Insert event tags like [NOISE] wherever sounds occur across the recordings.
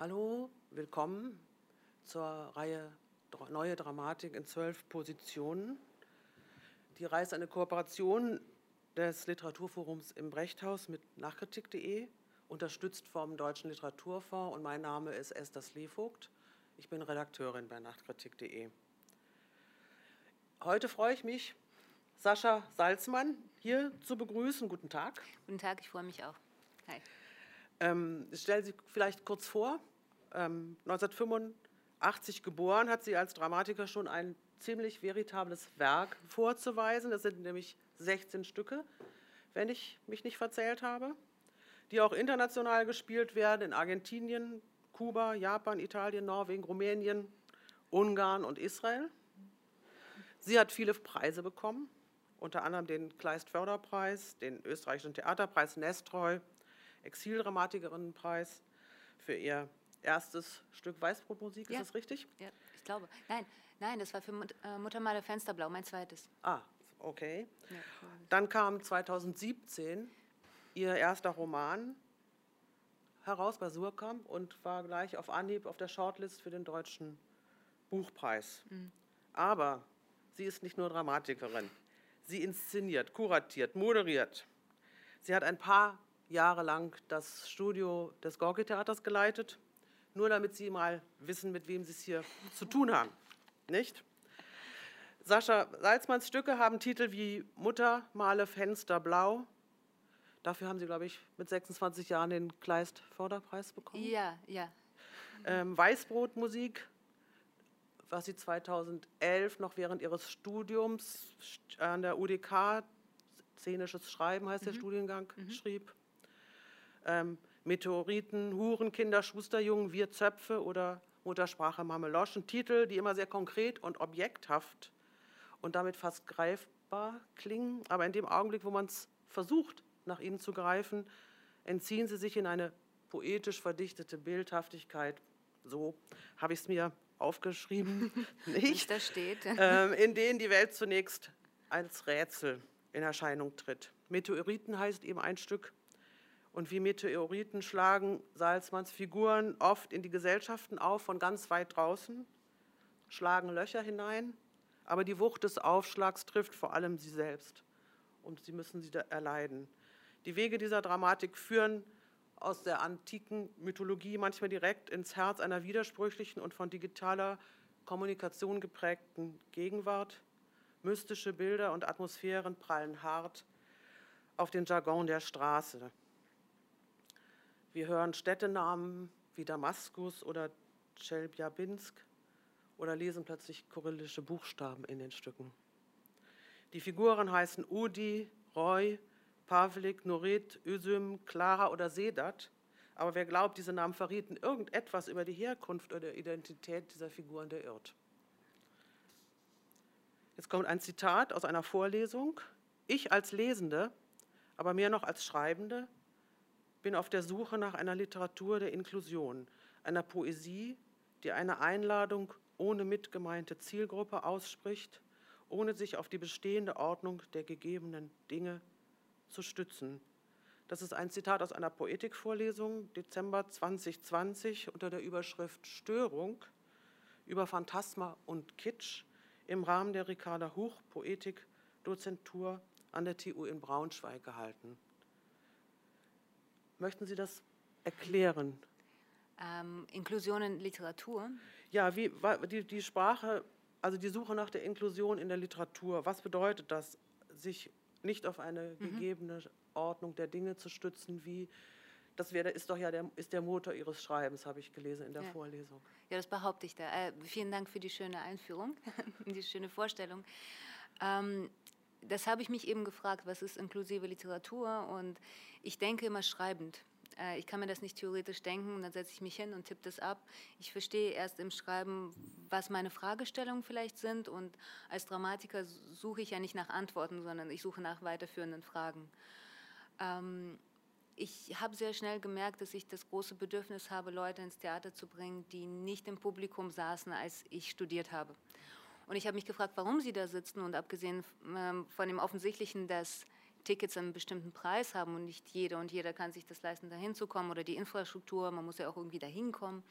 Hallo, willkommen zur Reihe Neue Dramatik in zwölf Positionen. Die Reihe ist eine Kooperation des Literaturforums im Brechthaus mit nachkritik.de, unterstützt vom Deutschen Literaturfonds und mein Name ist Esther Slevogt. Ich bin Redakteurin bei nachkritik.de. Heute freue ich mich, Sascha Salzmann hier zu begrüßen. Guten Tag. Guten Tag, ich freue mich auch. Hi. Ähm, ich stelle Sie vielleicht kurz vor. Ähm, 1985 geboren, hat sie als Dramatiker schon ein ziemlich veritables Werk vorzuweisen. Das sind nämlich 16 Stücke, wenn ich mich nicht verzählt habe, die auch international gespielt werden in Argentinien, Kuba, Japan, Italien, Norwegen, Rumänien, Ungarn und Israel. Sie hat viele Preise bekommen, unter anderem den Kleist-Förderpreis, den österreichischen Theaterpreis Nestroy, Exildramatikerinnenpreis für ihr erstes Stück Weißbrotmusik, ist ja. das richtig? Ja, ich glaube. Nein, nein, das war für Mut, äh, Mutter Male Fensterblau, mein zweites. Ah, okay. Ja, Dann kam 2017 ihr erster Roman heraus bei Surkamp und war gleich auf Anhieb auf der Shortlist für den Deutschen Buchpreis. Mhm. Aber sie ist nicht nur Dramatikerin. Sie inszeniert, kuratiert, moderiert. Sie hat ein paar Jahre lang das Studio des Gorki-Theaters geleitet nur damit Sie mal wissen, mit wem Sie es hier zu tun haben. Nicht? Sascha Salzmanns Stücke haben Titel wie Mutter male Fenster blau. Dafür haben Sie, glaube ich, mit 26 Jahren den Kleist-Förderpreis bekommen. Ja, ja. Ähm, Weißbrotmusik, was Sie 2011 noch während Ihres Studiums an der UDK, szenisches Schreiben heißt mhm. der Studiengang, mhm. schrieb. Ähm, Meteoriten, Huren, Kinder, Schusterjungen, Wir Zöpfe oder Muttersprache Mameloschen. Titel, die immer sehr konkret und objekthaft und damit fast greifbar klingen. Aber in dem Augenblick, wo man es versucht, nach ihnen zu greifen, entziehen sie sich in eine poetisch verdichtete Bildhaftigkeit. So habe ich es mir aufgeschrieben, [LAUGHS] nicht? Da steht. Ähm, in denen die Welt zunächst als Rätsel in Erscheinung tritt. Meteoriten heißt eben ein Stück und wie Meteoriten schlagen Salzmanns Figuren oft in die Gesellschaften auf, von ganz weit draußen, schlagen Löcher hinein, aber die Wucht des Aufschlags trifft vor allem sie selbst und sie müssen sie erleiden. Die Wege dieser Dramatik führen aus der antiken Mythologie manchmal direkt ins Herz einer widersprüchlichen und von digitaler Kommunikation geprägten Gegenwart. Mystische Bilder und Atmosphären prallen hart auf den Jargon der Straße. Wir hören Städtenamen wie Damaskus oder Tscheljabinsk oder lesen plötzlich kyrillische Buchstaben in den Stücken. Die Figuren heißen Udi, Roy, Pavlik, Norit, Ösüm, Clara oder Sedat. Aber wer glaubt, diese Namen verrieten irgendetwas über die Herkunft oder Identität dieser Figuren, der irrt. Jetzt kommt ein Zitat aus einer Vorlesung. Ich als Lesende, aber mehr noch als Schreibende, bin auf der Suche nach einer Literatur der Inklusion, einer Poesie, die eine Einladung ohne mitgemeinte Zielgruppe ausspricht, ohne sich auf die bestehende Ordnung der gegebenen Dinge zu stützen. Das ist ein Zitat aus einer Poetikvorlesung, Dezember 2020, unter der Überschrift Störung über Phantasma und Kitsch im Rahmen der Ricarda Huch Poetik Dozentur an der TU in Braunschweig gehalten. Möchten Sie das erklären? Ähm, Inklusion in Literatur? Ja, wie, die, die Sprache, also die Suche nach der Inklusion in der Literatur, was bedeutet das, sich nicht auf eine mhm. gegebene Ordnung der Dinge zu stützen, wie das wäre, ist doch ja der, ist der Motor Ihres Schreibens, habe ich gelesen in der ja. Vorlesung. Ja, das behaupte ich da. Äh, vielen Dank für die schöne Einführung, [LAUGHS] die schöne Vorstellung. Ähm, das habe ich mich eben gefragt, was ist inklusive Literatur? Und ich denke immer schreibend. Äh, ich kann mir das nicht theoretisch denken dann setze ich mich hin und tippe das ab. Ich verstehe erst im Schreiben, was meine Fragestellungen vielleicht sind und als Dramatiker suche ich ja nicht nach Antworten, sondern ich suche nach weiterführenden Fragen. Ähm, ich habe sehr schnell gemerkt, dass ich das große Bedürfnis habe, Leute ins Theater zu bringen, die nicht im Publikum saßen, als ich studiert habe. Und ich habe mich gefragt, warum sie da sitzen und abgesehen ähm, von dem Offensichtlichen, dass Tickets einen bestimmten Preis haben und nicht jeder und jeder kann sich das leisten, da hinzukommen oder die Infrastruktur, man muss ja auch irgendwie dahin kommen,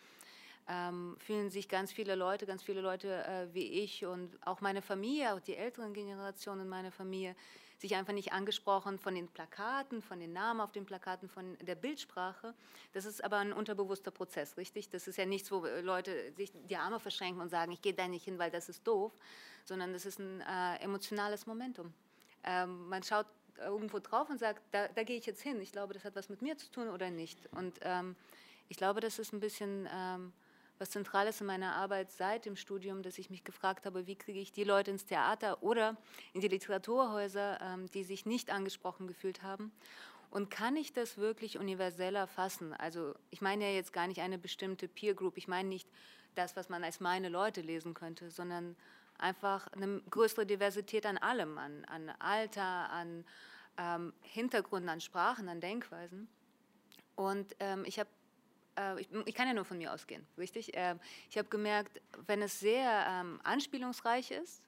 ähm, fühlen sich ganz viele Leute, ganz viele Leute äh, wie ich und auch meine Familie, auch die älteren Generationen meiner Familie, sich einfach nicht angesprochen von den Plakaten, von den Namen auf den Plakaten, von der Bildsprache. Das ist aber ein unterbewusster Prozess, richtig? Das ist ja nichts, wo Leute sich die Arme verschränken und sagen, ich gehe da nicht hin, weil das ist doof, sondern das ist ein äh, emotionales Momentum. Ähm, man schaut irgendwo drauf und sagt, da, da gehe ich jetzt hin. Ich glaube, das hat was mit mir zu tun oder nicht. Und ähm, ich glaube, das ist ein bisschen ähm, was Zentrales in meiner Arbeit seit dem Studium, dass ich mich gefragt habe, wie kriege ich die Leute ins Theater oder in die Literaturhäuser, ähm, die sich nicht angesprochen gefühlt haben. Und kann ich das wirklich universeller fassen? Also ich meine ja jetzt gar nicht eine bestimmte Peer Group, ich meine nicht das, was man als meine Leute lesen könnte, sondern einfach eine größere Diversität an allem, an, an Alter, an ähm, Hintergründen, an Sprachen, an Denkweisen. Und ähm, ich habe äh, ich, ich, kann ja nur von mir ausgehen, richtig? Äh, ich habe gemerkt, wenn es sehr ähm, anspielungsreich ist,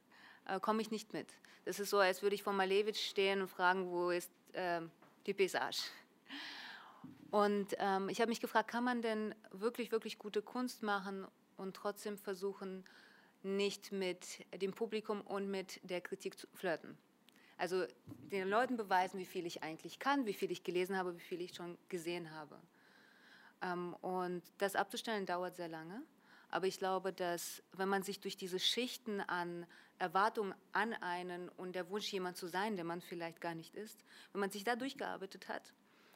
äh, komme ich nicht mit. Das ist so, als würde ich vor Malevich stehen und fragen, wo ist äh, die Paysage? Und ähm, ich habe mich gefragt, kann man denn wirklich, wirklich gute Kunst machen und trotzdem versuchen, nicht mit dem Publikum und mit der Kritik zu flirten? Also den Leuten beweisen, wie viel ich eigentlich kann, wie viel ich gelesen habe, wie viel ich schon gesehen habe. Ähm, und das abzustellen dauert sehr lange. Aber ich glaube, dass wenn man sich durch diese Schichten an Erwartungen an einen und der Wunsch, jemand zu sein, der man vielleicht gar nicht ist, wenn man sich da durchgearbeitet hat,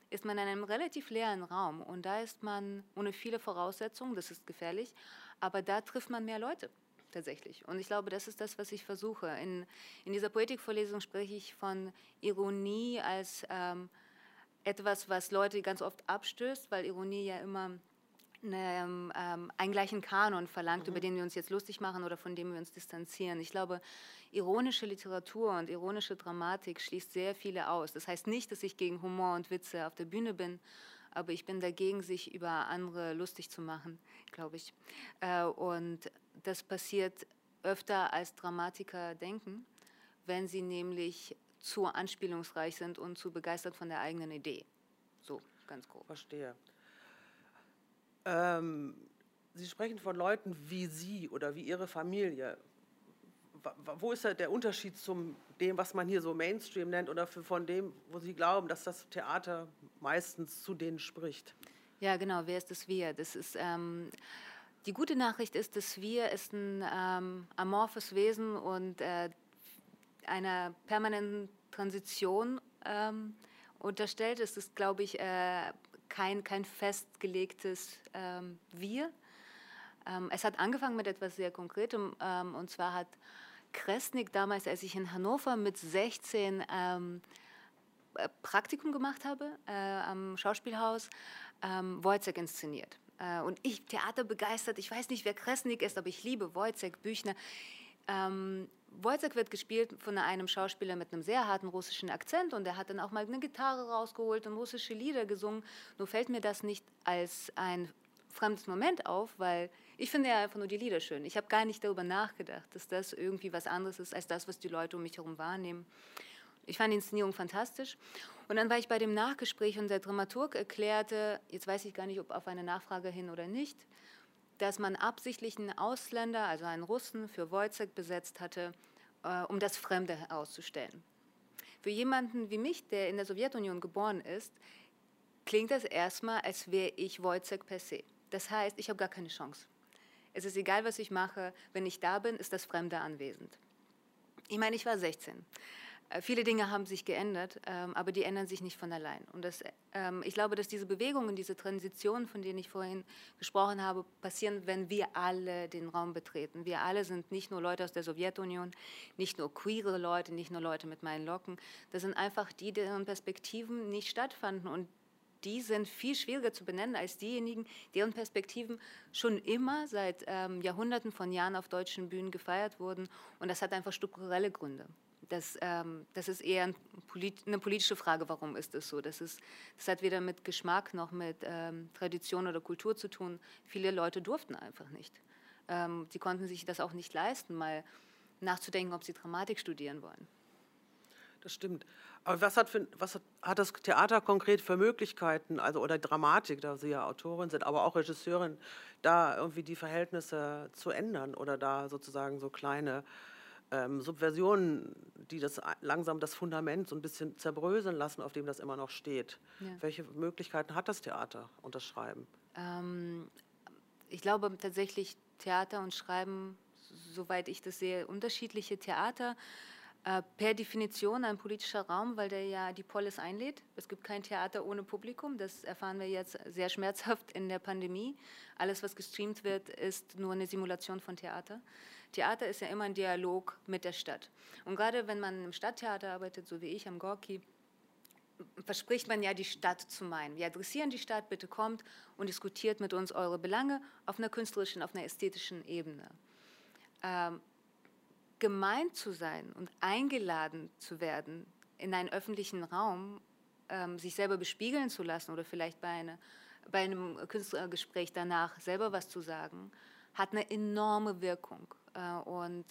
ist man in einem relativ leeren Raum und da ist man ohne viele Voraussetzungen, das ist gefährlich, aber da trifft man mehr Leute tatsächlich. Und ich glaube, das ist das, was ich versuche. In, in dieser Poetikvorlesung spreche ich von Ironie als ähm, etwas, was Leute ganz oft abstößt, weil Ironie ja immer eine, ähm, einen gleichen Kanon verlangt, mhm. über den wir uns jetzt lustig machen oder von dem wir uns distanzieren. Ich glaube, ironische Literatur und ironische Dramatik schließt sehr viele aus. Das heißt nicht, dass ich gegen Humor und Witze auf der Bühne bin, aber ich bin dagegen, sich über andere lustig zu machen, glaube ich. Äh, und das passiert öfter als Dramatiker denken, wenn sie nämlich zu anspielungsreich sind und zu begeistert von der eigenen Idee. So, ganz grob. Verstehe. Ähm, Sie sprechen von Leuten wie Sie oder wie Ihre Familie. Wo ist der Unterschied zu dem, was man hier so Mainstream nennt oder von dem, wo Sie glauben, dass das Theater meistens zu denen spricht? Ja, genau. Wer ist das Wir? Das ist ähm, die gute Nachricht ist, dass Wir ist ein ähm, amorphes Wesen und äh, einer permanenten Transition ähm, unterstellt. Es ist, glaube ich, äh, kein, kein festgelegtes ähm, Wir. Ähm, es hat angefangen mit etwas sehr Konkretem ähm, und zwar hat Kresnik damals, als ich in Hannover mit 16 ähm, äh, Praktikum gemacht habe äh, am Schauspielhaus, ähm, Wojciech inszeniert. Äh, und ich, Theater begeistert, ich weiß nicht, wer Kresnik ist, aber ich liebe Wojciech Büchner. Ähm, Wojciech wird gespielt von einem Schauspieler mit einem sehr harten russischen Akzent und er hat dann auch mal eine Gitarre rausgeholt und russische Lieder gesungen. Nur fällt mir das nicht als ein fremdes Moment auf, weil ich finde ja einfach nur die Lieder schön. Ich habe gar nicht darüber nachgedacht, dass das irgendwie was anderes ist als das, was die Leute um mich herum wahrnehmen. Ich fand die Inszenierung fantastisch. Und dann war ich bei dem Nachgespräch und der Dramaturg erklärte, jetzt weiß ich gar nicht, ob auf eine Nachfrage hin oder nicht, dass man absichtlich einen Ausländer, also einen Russen, für Wojciech besetzt hatte, äh, um das Fremde herauszustellen. Für jemanden wie mich, der in der Sowjetunion geboren ist, klingt das erstmal, als wäre ich Wojciech per se. Das heißt, ich habe gar keine Chance. Es ist egal, was ich mache, wenn ich da bin, ist das Fremde anwesend. Ich meine, ich war 16. Äh, viele Dinge haben sich geändert, ähm, aber die ändern sich nicht von allein. Und das, ähm, ich glaube, dass diese Bewegungen, diese Transitionen, von denen ich vorhin gesprochen habe, passieren, wenn wir alle den Raum betreten. Wir alle sind nicht nur Leute aus der Sowjetunion, nicht nur queere Leute, nicht nur Leute mit meinen Locken. Das sind einfach die, deren Perspektiven nicht stattfanden. Und die sind viel schwieriger zu benennen als diejenigen, deren Perspektiven schon immer seit ähm, Jahrhunderten von Jahren auf deutschen Bühnen gefeiert wurden. Und das hat einfach strukturelle Gründe das, ähm, das ist eher ein polit eine politische Frage, warum ist das so? Das, ist, das hat weder mit Geschmack noch mit ähm, Tradition oder Kultur zu tun. Viele Leute durften einfach nicht. Ähm, die konnten sich das auch nicht leisten, mal nachzudenken, ob sie Dramatik studieren wollen. Das stimmt. Aber was hat, für, was hat, hat das Theater konkret für Möglichkeiten, also oder Dramatik, da Sie ja Autorin sind, aber auch Regisseurin, da irgendwie die Verhältnisse zu ändern oder da sozusagen so kleine ähm, Subversionen, die das langsam das Fundament so ein bisschen zerbröseln lassen, auf dem das immer noch steht. Ja. Welche Möglichkeiten hat das Theater und das Schreiben? Ähm, ich glaube tatsächlich Theater und Schreiben, soweit ich das sehe, unterschiedliche Theater äh, per Definition ein politischer Raum, weil der ja die Polis einlädt. Es gibt kein Theater ohne Publikum. Das erfahren wir jetzt sehr schmerzhaft in der Pandemie. Alles, was gestreamt wird, ist nur eine Simulation von Theater. Theater ist ja immer ein Dialog mit der Stadt. Und gerade wenn man im Stadttheater arbeitet, so wie ich am Gorki, verspricht man ja, die Stadt zu meinen. Wir adressieren die Stadt, bitte kommt und diskutiert mit uns eure Belange auf einer künstlerischen, auf einer ästhetischen Ebene. Ähm, gemeint zu sein und eingeladen zu werden in einen öffentlichen Raum, ähm, sich selber bespiegeln zu lassen oder vielleicht bei, eine, bei einem Künstlergespräch danach selber was zu sagen, hat eine enorme Wirkung und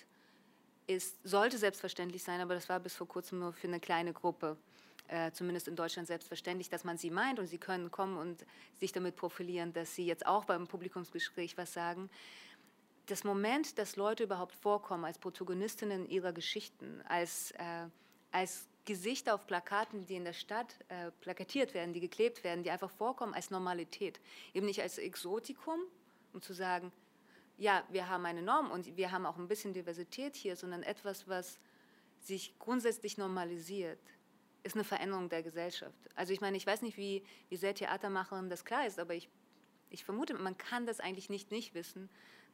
ist, sollte selbstverständlich sein, aber das war bis vor kurzem nur für eine kleine Gruppe, äh, zumindest in Deutschland selbstverständlich, dass man sie meint und sie können kommen und sich damit profilieren, dass sie jetzt auch beim Publikumsgespräch was sagen das Moment, dass Leute überhaupt vorkommen als Protagonistinnen ihrer Geschichten, als, äh, als Gesichter auf Plakaten, die in der Stadt äh, plakatiert werden, die geklebt werden, die einfach vorkommen als Normalität. Eben nicht als Exotikum, um zu sagen, ja, wir haben eine Norm und wir haben auch ein bisschen Diversität hier, sondern etwas, was sich grundsätzlich normalisiert, ist eine Veränderung der Gesellschaft. Also ich meine, ich weiß nicht, wie, wie sehr Theatermacherinnen das klar ist, aber ich, ich vermute, man kann das eigentlich nicht nicht wissen,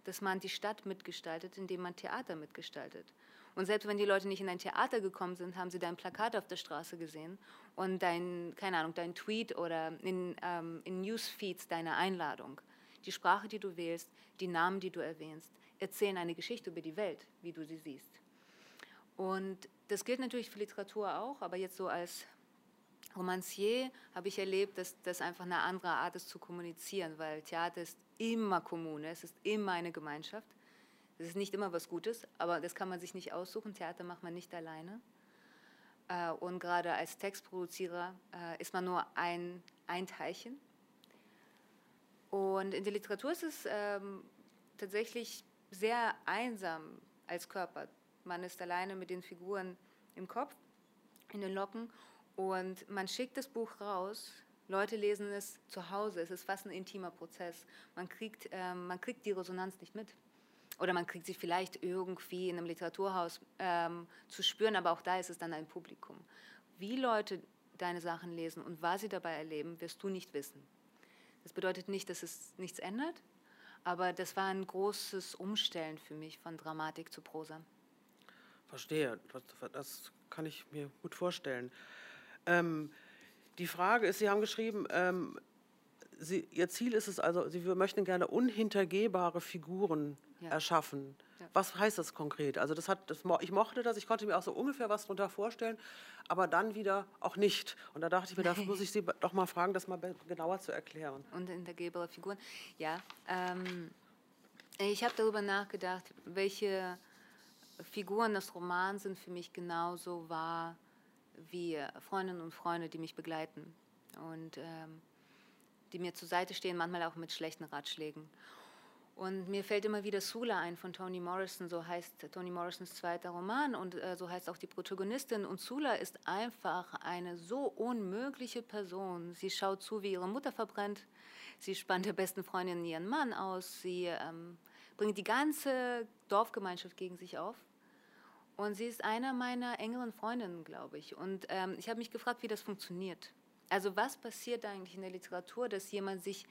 dass man die Stadt mitgestaltet, indem man Theater mitgestaltet. Und selbst wenn die Leute nicht in ein Theater gekommen sind, haben sie dein Plakat auf der Straße gesehen und dein, keine Ahnung, dein Tweet oder in, ähm, in Newsfeeds deine Einladung. Die Sprache, die du wählst, die Namen, die du erwähnst, erzählen eine Geschichte über die Welt, wie du sie siehst. Und das gilt natürlich für Literatur auch, aber jetzt so als Romancier habe ich erlebt, dass das einfach eine andere Art ist zu kommunizieren, weil Theater ist immer Kommune, es ist immer eine Gemeinschaft. Es ist nicht immer was Gutes, aber das kann man sich nicht aussuchen. Theater macht man nicht alleine. Äh, und gerade als Textproduzierer äh, ist man nur ein, ein Teilchen. Und in der Literatur ist es ähm, tatsächlich sehr einsam als Körper. Man ist alleine mit den Figuren im Kopf, in den Locken und man schickt das Buch raus Leute lesen es zu Hause. Es ist fast ein intimer Prozess. Man kriegt, ähm, man kriegt die Resonanz nicht mit. Oder man kriegt sie vielleicht irgendwie in einem Literaturhaus ähm, zu spüren, aber auch da ist es dann ein Publikum. Wie Leute deine Sachen lesen und was sie dabei erleben, wirst du nicht wissen. Das bedeutet nicht, dass es nichts ändert, aber das war ein großes Umstellen für mich von Dramatik zu Prosa. Verstehe, das, kann ich mir gut vorstellen. Ähm, die Frage ist, Sie haben geschrieben, ähm, Sie, Ihr Ziel ist es also, Sie möchten gerne unhintergehbare Figuren ja. erschaffen. Ja. Was heißt das konkret? Also das hat, das, ich mochte das, ich konnte mir auch so ungefähr was darunter vorstellen, aber dann wieder auch nicht. Und da dachte ich mir, da muss ich Sie doch mal fragen, das mal genauer zu erklären. Unhintergehbare Figuren, ja. Ähm, ich habe darüber nachgedacht, welche Figuren des Romans sind für mich genauso wahr wie Freundinnen und Freunde, die mich begleiten und ähm, die mir zur Seite stehen, manchmal auch mit schlechten Ratschlägen. Und mir fällt immer wieder Sula ein von Toni Morrison, so heißt Toni Morrisons zweiter Roman und äh, so heißt auch die Protagonistin. Und Sula ist einfach eine so unmögliche Person. Sie schaut zu, wie ihre Mutter verbrennt. Sie spannt der besten Freundin ihren Mann aus. Sie ähm, bringt die ganze Dorfgemeinschaft gegen sich auf. Und sie ist einer meiner engeren Freundinnen, glaube ich. Und ähm, ich habe mich gefragt, wie das funktioniert. Also was passiert eigentlich in der Literatur, dass jemand sich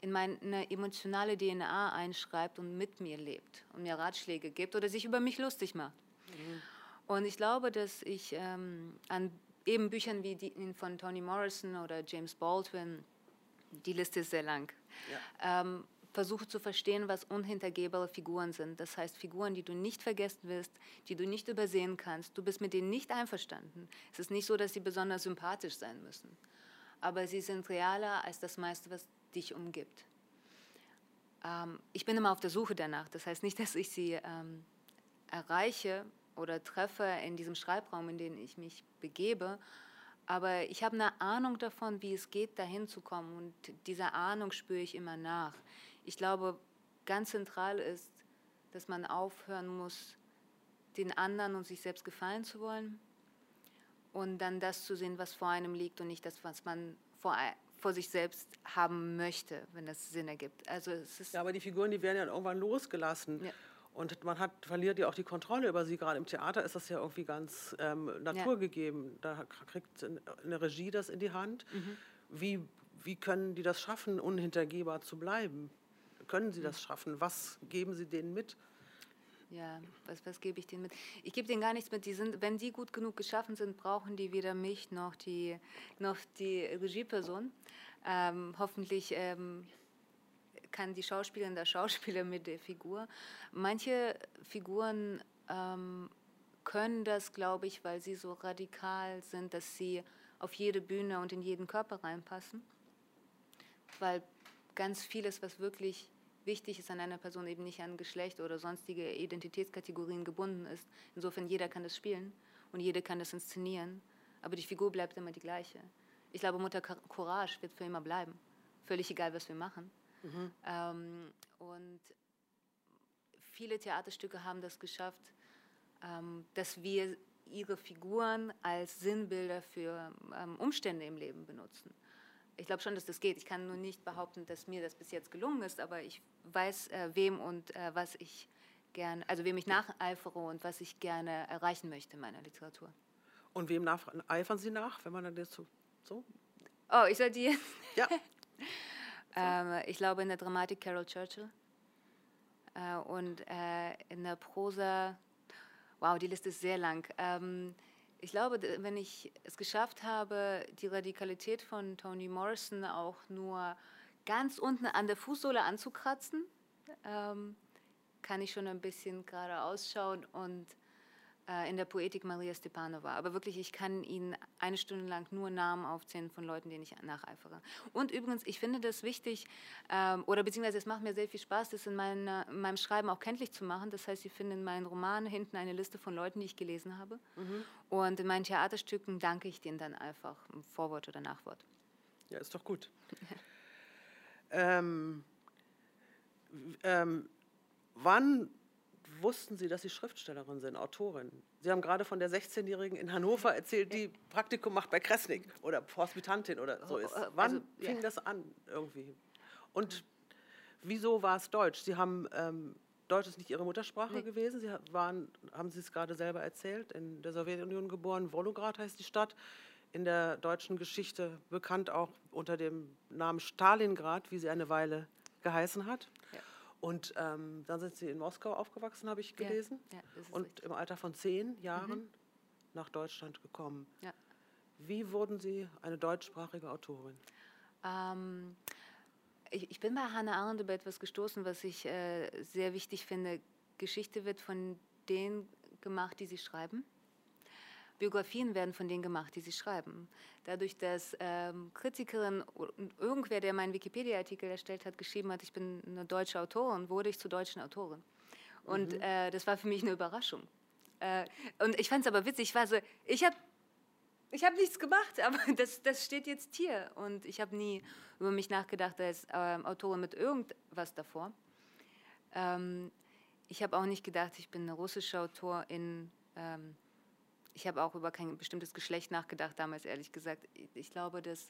in meine emotionale DNA einschreibt und mit mir lebt und mir Ratschläge gibt oder sich über mich lustig macht. Mhm. Und ich glaube, dass ich ähm, an eben Büchern wie die von Toni Morrison oder James Baldwin, die Liste ist sehr lang, ja. ähm, versuche zu verstehen, was unhintergehbare Figuren sind. Das heißt Figuren, die du nicht vergessen wirst, die du nicht übersehen kannst. Du bist mit denen nicht einverstanden. Es ist nicht so, dass sie besonders sympathisch sein müssen. Aber sie sind realer als das meiste, was dich umgibt. Ähm, ich bin immer auf der Suche danach. Das heißt nicht, [LAUGHS] dass ich sie ähm, erreiche, oder treffe in diesem Schreibraum, in den ich mich begebe. Aber ich habe eine Ahnung davon, wie es geht, dahin zu kommen. Und dieser Ahnung spüre ich immer nach. Ich glaube, ganz zentral ist, dass man aufhören muss, den anderen und sich selbst gefallen zu wollen und dann das zu sehen, was vor einem liegt und nicht das, was man vor, vor sich selbst haben möchte, wenn das Sinn ergibt. Also es ist ja, aber die Figuren, die werden ja irgendwann losgelassen. Ja. Und man hat, verliert ja auch die Kontrolle über sie. Gerade im Theater ist das ja irgendwie ganz ähm, naturgegeben. Ja. Da kriegt eine Regie das in die Hand. Mhm. Wie, wie können die das schaffen, unhintergehbar zu bleiben? Können sie mhm. das schaffen? Was geben sie denen mit? Ja, was, was gebe ich denen mit? Ich gebe denen gar nichts mit. Die sind, wenn die gut genug geschaffen sind, brauchen die weder mich noch die, noch die Regieperson. Ähm, hoffentlich ähm, kann die Schauspielerin der Schauspieler mit der Figur. Manche Figuren ähm, können das, glaube ich, weil sie so radikal sind, dass sie auf jede Bühne und in jeden Körper reinpassen. Weil ganz vieles, was wirklich wichtig ist an einer Person, eben nicht an Geschlecht oder sonstige Identitätskategorien gebunden ist. Insofern jeder kann das spielen und jeder kann das inszenieren, aber die Figur bleibt immer die gleiche. Ich glaube, Mutter Courage wird für immer bleiben, völlig egal, was wir machen. Mhm. Ähm, und viele Theaterstücke haben das geschafft, ähm, dass wir ihre Figuren als Sinnbilder für ähm, Umstände im Leben benutzen ich glaube schon, dass das geht. Ich kann nur nicht behaupten, dass mir das bis jetzt gelungen ist, aber ich weiß, äh, wem und äh, was ich gerne, also wem ich nacheifere und was ich gerne erreichen möchte in meiner Literatur. Und wem eifern Sie nach, wenn man dann jetzt so? so? Oh, ich soll die. [LAUGHS] Ja. [LAUGHS] ähm, ich glaube in der Dramatik Carol Churchill äh, und äh, in der Prosa. Wow, die Liste ist sehr lang. Ähm, ich glaube, wenn ich es geschafft habe, die Radikalität von Toni Morrison auch nur ganz unten an der Fußsohle anzukratzen, ähm, kann ich schon ein bisschen gerade ausschauen und äh, in der Poetik Maria Stepanova. Aber wirklich, ich kann Ihnen eine Stunde lang nur Namen aufzählen von Leuten, denen ich nacheifere. Und übrigens, ich finde das wichtig, ähm, oder beziehungsweise es macht mir sehr viel Spaß, das in, meiner, in, meinem Schreiben auch kenntlich zu machen. Das heißt, Sie finden in meinen Romanen hinten eine Liste von Leuten, die ich gelesen habe. Mhm. Und in meinen Theaterstücken danke ich denen dann einfach, Vorwort oder Nachwort. Ja, ist doch gut. [LAUGHS] ähm, ähm, wann wussten Sie, dass Sie Schriftstellerin sind, Autorin? Sie haben gerade von der 16-Jährigen in Hannover erzählt, die Praktikum macht bei Kressnik oder Hospitantin oder so ist. Also, Wann also, fing ja. das an irgendwie? Und wieso war es Deutsch? Sie haben ähm, Deutsch ist nicht Ihre Muttersprache nee. gewesen. Sie waren, haben Sie es gerade selber erzählt, in der Sowjetunion geboren. Volograd heißt die Stadt. In der deutschen Geschichte bekannt auch unter dem Namen Stalingrad, wie sie eine Weile geheißen hat. Ja. Und ähm, dann sind Sie in Moskau aufgewachsen, habe ich gelesen. Ja, ja, und richtig. im Alter von zehn Jahren mhm. nach Deutschland gekommen. Wie wurden Sie eine deutschsprachige Autorin? Ähm, ich, ich, bin bei Hannah Arendt über etwas gestoßen, was ich äh, sehr wichtig finde. Geschichte wird von denen gemacht, die sie schreiben. Biografien werden von denen gemacht, die sie schreiben. Dadurch, dass ähm, Kritikerin irgendwer, der meinen Wikipedia-Artikel erstellt hat, geschrieben hat, ich bin eine deutsche Autorin, wurde ich zur deutschen Autorin. Und mhm. äh, das war für mich eine Überraschung. Äh, und ich fand es aber witzig, ich war so, ich habe ich hab nichts gemacht, [LAUGHS] aber das, das steht jetzt hier. Und ich habe nie über mich nachgedacht als äh, Autorin mit irgendwas davor. Ähm, ich habe auch nicht gedacht, ich bin eine russische Autorin. Ähm, ich habe auch über kein bestimmtes Geschlecht nachgedacht damals, ehrlich gesagt. Ich glaube, dass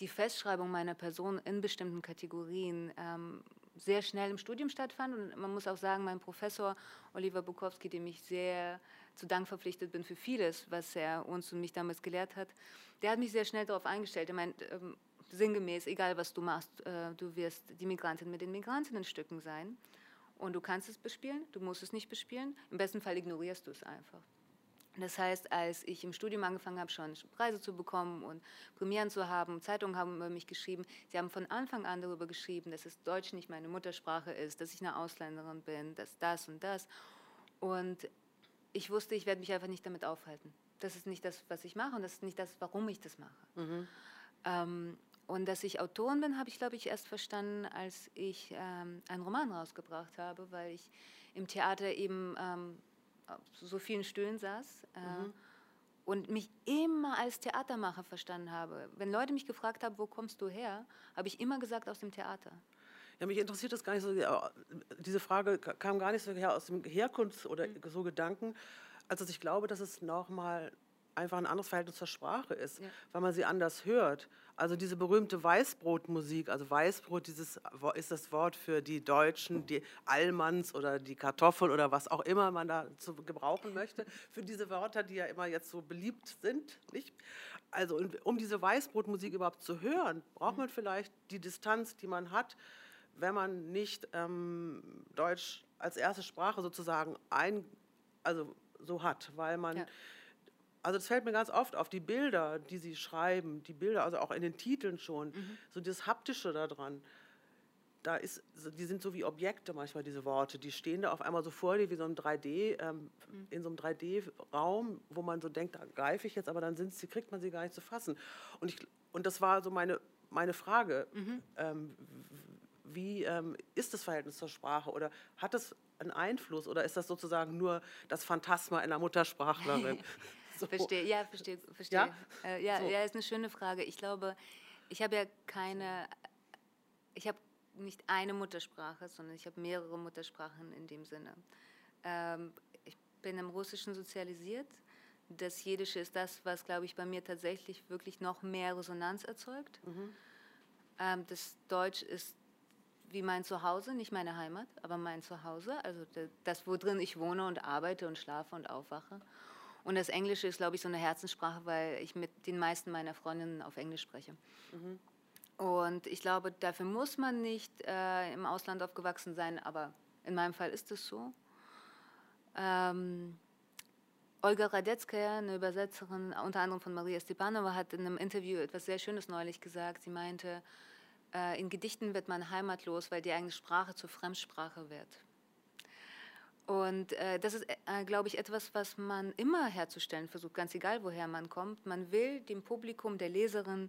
die Festschreibung meiner Person in bestimmten Kategorien ähm, sehr schnell im Studium stattfand. Und man muss auch sagen, mein Professor Oliver Bukowski, dem ich sehr zu Dank verpflichtet bin für vieles, was er uns und mich damals gelehrt hat, der hat mich sehr schnell darauf eingestellt. Er meint, ähm, sinngemäß, egal was du machst, äh, du wirst die Migrantin mit den Migrantinnen Stücken sein. Und du kannst es bespielen, du musst es nicht bespielen. Im besten Fall ignorierst du es einfach. Das heißt, als ich im Studium angefangen habe, schon Preise zu bekommen und Premieren zu haben, Zeitungen haben über mich geschrieben, sie haben von Anfang an darüber geschrieben, dass es Deutsch nicht meine Muttersprache ist, dass ich eine Ausländerin bin, dass das und das. Und ich wusste, ich werde mich einfach nicht damit aufhalten. Das ist nicht das, was ich mache und das ist nicht das, warum ich das mache. Mhm. Ähm, und dass ich Autorin bin, habe ich, glaube ich, erst verstanden, als ich ähm, einen Roman rausgebracht habe, weil ich im Theater eben... Ähm, so vielen Stühlen saß. Äh, mhm. Und mich immer als Theatermacher verstanden habe. Wenn Leute mich gefragt haben, wo kommst du her, habe ich immer gesagt, aus dem Theater. Ja, mich interessiert das gar nicht so. Diese Frage kam gar nicht so her aus dem Herkunfts- oder mhm. so Gedanken, als dass ich glaube, dass es nochmal einfach ein anderes Verhältnis zur Sprache ist, ja. weil man sie anders hört. Also diese berühmte Weißbrotmusik, also Weißbrot dieses, ist das Wort für die Deutschen, die Allmanns oder die Kartoffeln oder was auch immer man da zu gebrauchen möchte, für diese Wörter, die ja immer jetzt so beliebt sind. Nicht? Also um diese Weißbrotmusik überhaupt zu hören, braucht man vielleicht die Distanz, die man hat, wenn man nicht ähm, Deutsch als erste Sprache sozusagen ein, also so hat, weil man ja also das fällt mir ganz oft auf, die Bilder, die sie schreiben, die Bilder, also auch in den Titeln schon, mhm. so das Haptische daran. Da ist, die sind so wie Objekte manchmal, diese Worte. Die stehen da auf einmal so vor dir wie so ein 3D, ähm, mhm. in so einem 3D-Raum, wo man so denkt, da greife ich jetzt, aber dann sind sie, kriegt man sie gar nicht zu fassen. Und, ich, und das war so meine, meine Frage. Mhm. Ähm, wie ähm, ist das Verhältnis zur Sprache oder hat es einen Einfluss oder ist das sozusagen nur das Phantasma einer Muttersprachlerin? [LAUGHS] [LAUGHS] So. Verstehe, ja, verstehe. verstehe. Ja, äh, ja, so. ja, ist eine schöne Frage. Ich glaube, ich habe ja keine, ich habe nicht eine Muttersprache, sondern ich habe mehrere Muttersprachen in dem Sinne. Ähm, ich bin im Russischen sozialisiert. Das Jiddische ist das, was, glaube ich, bei mir tatsächlich wirklich noch mehr Resonanz erzeugt. Mhm. Ähm, das Deutsch ist wie mein Zuhause, nicht meine Heimat, aber mein Zuhause, also das, wo drin ich wohne und arbeite und schlafe und aufwache. Und das Englische ist, glaube ich, so eine Herzenssprache, weil ich mit den meisten meiner Freundinnen auf Englisch spreche. Mhm. Und ich glaube, dafür muss man nicht äh, im Ausland aufgewachsen sein, aber in meinem Fall ist es so. Ähm, Olga Radetzkaya, eine Übersetzerin unter anderem von Maria Stepanova, hat in einem Interview etwas sehr Schönes neulich gesagt. Sie meinte, äh, in Gedichten wird man heimatlos, weil die eigene Sprache zur Fremdsprache wird. Und äh, das ist, äh, glaube ich, etwas, was man immer herzustellen versucht, ganz egal, woher man kommt. Man will dem Publikum, der Leserin,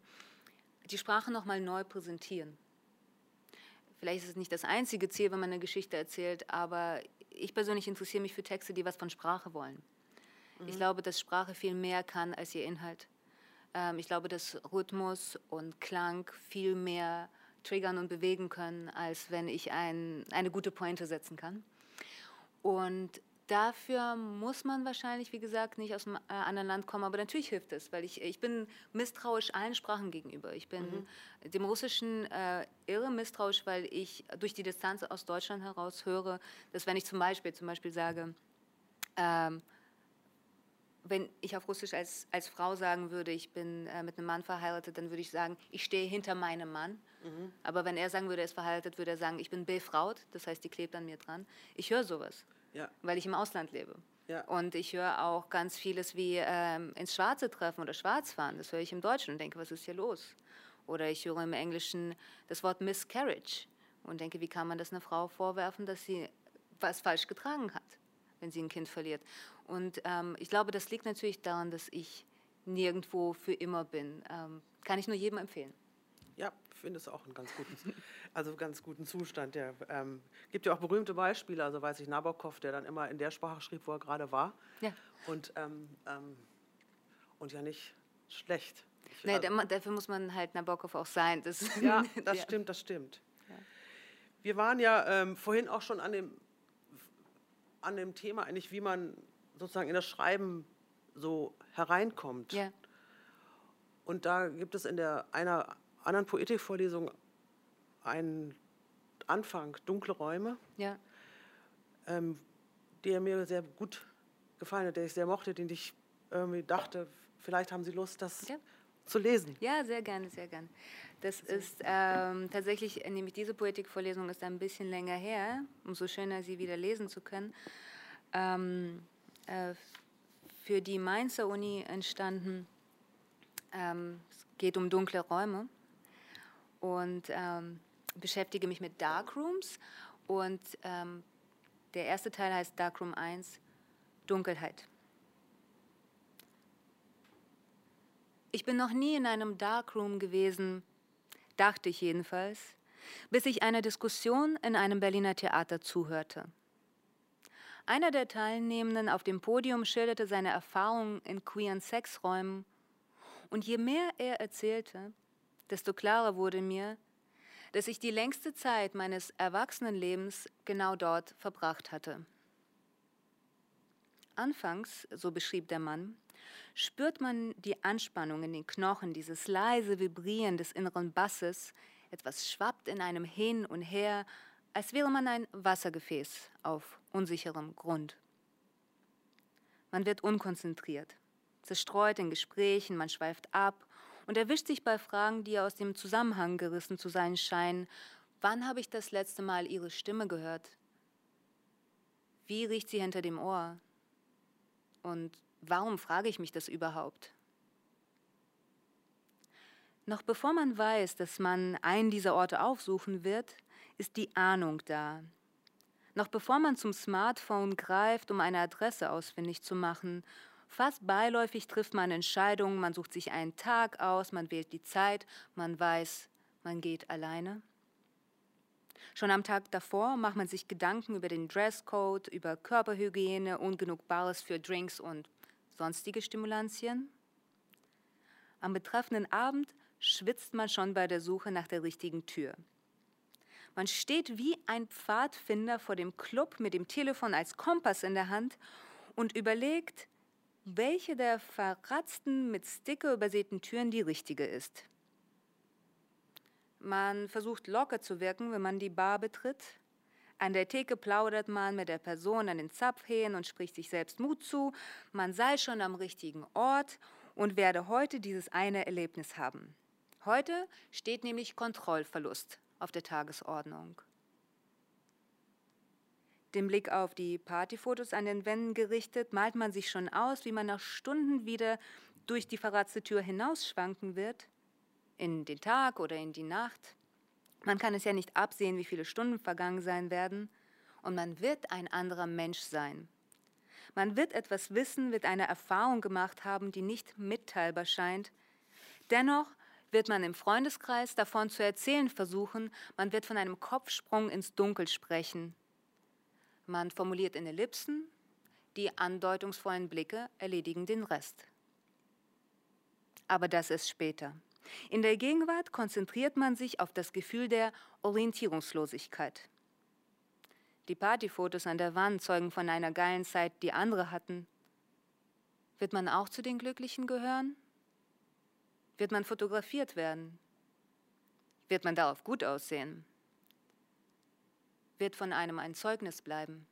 die Sprache nochmal neu präsentieren. Vielleicht ist es nicht das einzige Ziel, wenn man eine Geschichte erzählt, aber ich persönlich interessiere mich für Texte, die was von Sprache wollen. Mhm. Ich glaube, dass Sprache viel mehr kann als ihr Inhalt. Ähm, ich glaube, dass Rhythmus und Klang viel mehr triggern und bewegen können, als wenn ich ein, eine gute Pointe setzen kann. Und dafür muss man wahrscheinlich, wie gesagt, nicht aus einem äh, anderen Land kommen, aber natürlich hilft es, weil ich, ich bin misstrauisch allen Sprachen gegenüber. Ich bin mhm. dem Russischen äh, irre misstrauisch, weil ich durch die Distanz aus Deutschland heraus höre, dass wenn ich zum Beispiel, zum Beispiel sage, ähm, wenn ich auf Russisch als, als Frau sagen würde, ich bin äh, mit einem Mann verheiratet, dann würde ich sagen, ich stehe hinter meinem Mann. Mhm. Aber wenn er sagen würde, er ist verheiratet, würde er sagen, ich bin befraut, das heißt, die klebt an mir dran. Ich höre sowas, ja. weil ich im Ausland lebe. Ja. Und ich höre auch ganz vieles wie ähm, ins Schwarze treffen oder Schwarzfahren. Das höre ich im Deutschen und denke, was ist hier los? Oder ich höre im Englischen das Wort Miscarriage und denke, wie kann man das einer Frau vorwerfen, dass sie was falsch getragen hat, wenn sie ein Kind verliert. Und ähm, ich glaube, das liegt natürlich daran, dass ich nirgendwo für immer bin. Ähm, kann ich nur jedem empfehlen. Ja, ich finde es auch einen ganz guten, also ganz guten Zustand. Der ähm, gibt ja auch berühmte Beispiele. Also weiß ich Nabokov, der dann immer in der Sprache schrieb, wo er gerade war. Ja. Und, ähm, ähm, und ja nicht schlecht. Ich, nee, also, dafür muss man halt Nabokov auch sein. Das [LAUGHS] ja, [LAUGHS] das ja. stimmt, das stimmt. Ja. Wir waren ja ähm, vorhin auch schon an dem, an dem Thema eigentlich, wie man sozusagen in das Schreiben so hereinkommt. Ja. Und da gibt es in der, einer anderen Poetikvorlesung einen Anfang, Dunkle Räume, ja. ähm, der mir sehr gut gefallen hat, der ich sehr mochte, den ich irgendwie dachte, vielleicht haben Sie Lust, das ja. zu lesen. Ja, sehr gerne, sehr gerne. Das ist ähm, tatsächlich, nämlich diese Poetikvorlesung ist ein bisschen länger her, umso schöner, sie wieder lesen zu können. Ähm, äh, für die Mainzer Uni entstanden. Ähm, es geht um dunkle Räume und ähm, beschäftige mich mit Darkrooms. Und ähm, der erste Teil heißt Darkroom 1, Dunkelheit. Ich bin noch nie in einem Darkroom gewesen, dachte ich jedenfalls, bis ich einer Diskussion in einem Berliner Theater zuhörte. Einer der Teilnehmenden auf dem Podium schilderte seine Erfahrungen in queeren Sexräumen. Und je mehr er erzählte, desto klarer wurde mir, dass ich die längste Zeit meines Erwachsenenlebens genau dort verbracht hatte. Anfangs, so beschrieb der Mann, spürt man die Anspannung in den Knochen, dieses leise Vibrieren des inneren Basses, etwas schwappt in einem hin und her, als wäre man ein Wassergefäß auf unsicherem Grund. Man wird unkonzentriert, zerstreut in Gesprächen, man schweift ab und erwischt sich bei Fragen, die aus dem Zusammenhang gerissen zu sein scheinen. Wann habe ich das letzte Mal Ihre Stimme gehört? Wie riecht sie hinter dem Ohr? Und warum frage ich mich das überhaupt? Noch bevor man weiß, dass man einen dieser Orte aufsuchen wird, ist die Ahnung da. Noch bevor man zum Smartphone greift, um eine Adresse ausfindig zu machen, fast beiläufig trifft man Entscheidungen, man sucht sich einen Tag aus, man wählt die Zeit, man weiß, man geht alleine. Schon am Tag davor macht man sich Gedanken über den Dresscode, über Körperhygiene, ungenug Bares für Drinks und sonstige Stimulantien. Am betreffenden Abend schwitzt man schon bei der Suche nach der richtigen Tür. Man steht wie ein Pfadfinder vor dem Club mit dem Telefon als Kompass in der Hand und überlegt, welche der verratzten, mit Sticker übersäten Türen die richtige ist. Man versucht locker zu wirken, wenn man die Bar betritt. An der Theke plaudert man mit der Person an den Zapfhähnen und spricht sich selbst Mut zu. Man sei schon am richtigen Ort und werde heute dieses eine Erlebnis haben. Heute steht nämlich Kontrollverlust auf der Tagesordnung. Den Blick auf die Partyfotos an den Wänden gerichtet, malt man sich schon aus, wie man nach Stunden wieder durch die verratzte Tür hinausschwanken wird, in den Tag oder in die Nacht. Man kann es ja nicht absehen, wie viele Stunden vergangen sein werden, und man wird ein anderer Mensch sein. Man wird etwas wissen, wird eine Erfahrung gemacht haben, die nicht mitteilbar scheint. Dennoch wird man im Freundeskreis davon zu erzählen versuchen, man wird von einem Kopfsprung ins Dunkel sprechen. Man formuliert in Ellipsen, die andeutungsvollen Blicke erledigen den Rest. Aber das ist später. In der Gegenwart konzentriert man sich auf das Gefühl der Orientierungslosigkeit. Die Partyfotos an der Wand zeugen von einer geilen Zeit, die andere hatten. Wird man auch zu den Glücklichen gehören? Wird man fotografiert werden? Wird man darauf gut aussehen? Wird von einem ein Zeugnis bleiben?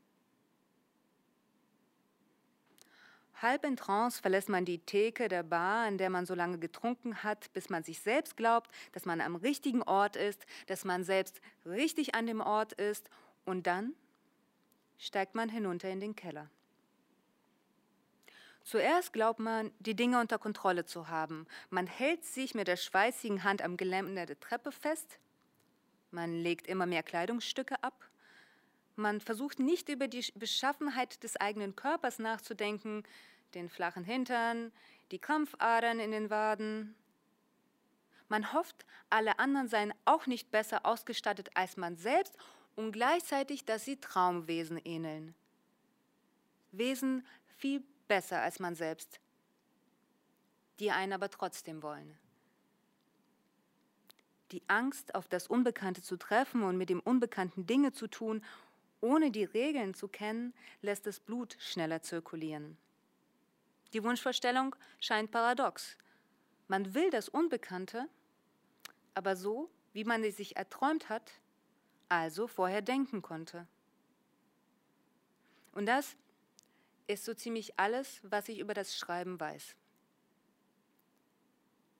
Halb in Trance verlässt man die Theke der Bar, in der man so lange getrunken hat, bis man sich selbst glaubt, dass man am richtigen Ort ist, dass man selbst richtig an dem Ort ist, und dann steigt man hinunter in den Keller. Zuerst glaubt man, die Dinge unter Kontrolle zu haben. Man hält sich mit der schweißigen Hand am Geländer der Treppe fest. Man legt immer mehr Kleidungsstücke ab. Man versucht nicht über die Beschaffenheit des eigenen Körpers nachzudenken, den flachen Hintern, die Krampfadern in den Waden. Man hofft, alle anderen seien auch nicht besser ausgestattet als man selbst und gleichzeitig, dass sie Traumwesen ähneln. Wesen viel besser als man selbst, die einen aber trotzdem wollen. Die Angst, auf das Unbekannte zu treffen und mit dem Unbekannten Dinge zu tun, ohne die Regeln zu kennen, lässt das Blut schneller zirkulieren. Die Wunschvorstellung scheint paradox. Man will das Unbekannte, aber so, wie man es sich erträumt hat, also vorher denken konnte. Und das ist so ziemlich alles, was ich über das Schreiben weiß.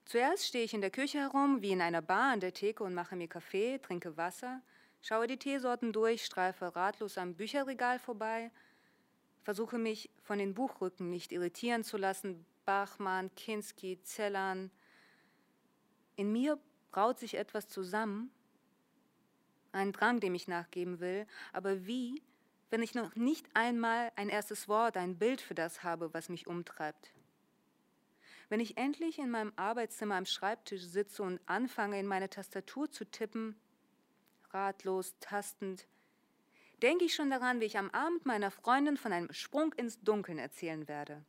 Zuerst stehe ich in der Küche herum, wie in einer Bar an der Theke und mache mir Kaffee, trinke Wasser, schaue die Teesorten durch, streife ratlos am Bücherregal vorbei, versuche mich von den Buchrücken nicht irritieren zu lassen, Bachmann, Kinski, Zellern. In mir braut sich etwas zusammen, ein Drang, dem ich nachgeben will, aber wie, wenn ich noch nicht einmal ein erstes Wort, ein Bild für das habe, was mich umtreibt. Wenn ich endlich in meinem Arbeitszimmer am Schreibtisch sitze und anfange, in meine Tastatur zu tippen, ratlos, tastend, denke ich schon daran, wie ich am Abend meiner Freundin von einem Sprung ins Dunkeln erzählen werde.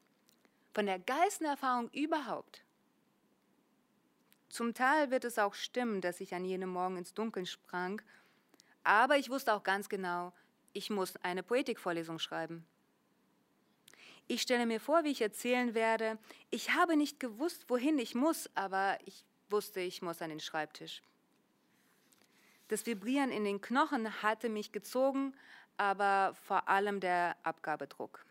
Von der geilsten Erfahrung überhaupt. Zum Teil wird es auch stimmen, dass ich an jenem Morgen ins Dunkeln sprang, aber ich wusste auch ganz genau, ich muss eine Poetikvorlesung schreiben. Ich stelle mir vor, wie ich erzählen werde, ich habe nicht gewusst, wohin ich muss, aber ich wusste, ich muss an den Schreibtisch. Das Vibrieren in den Knochen hatte mich gezogen, aber vor allem der Abgabedruck.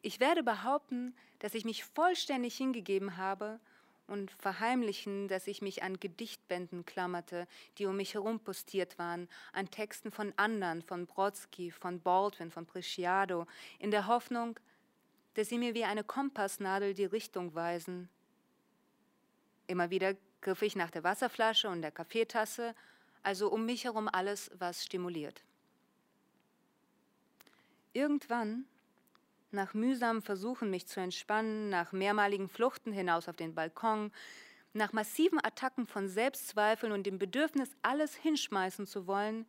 Ich werde behaupten, dass ich mich vollständig hingegeben habe und verheimlichen, dass ich mich an Gedichtbänden klammerte, die um mich herum postiert waren, an Texten von anderen, von Brodsky, von Baldwin, von Preciado, in der Hoffnung, dass sie mir wie eine Kompassnadel die Richtung weisen. Immer wieder griff ich nach der Wasserflasche und der Kaffeetasse, also um mich herum alles, was stimuliert. Irgendwann, nach mühsamen Versuchen, mich zu entspannen, nach mehrmaligen Fluchten hinaus auf den Balkon, nach massiven Attacken von Selbstzweifeln und dem Bedürfnis, alles hinschmeißen zu wollen,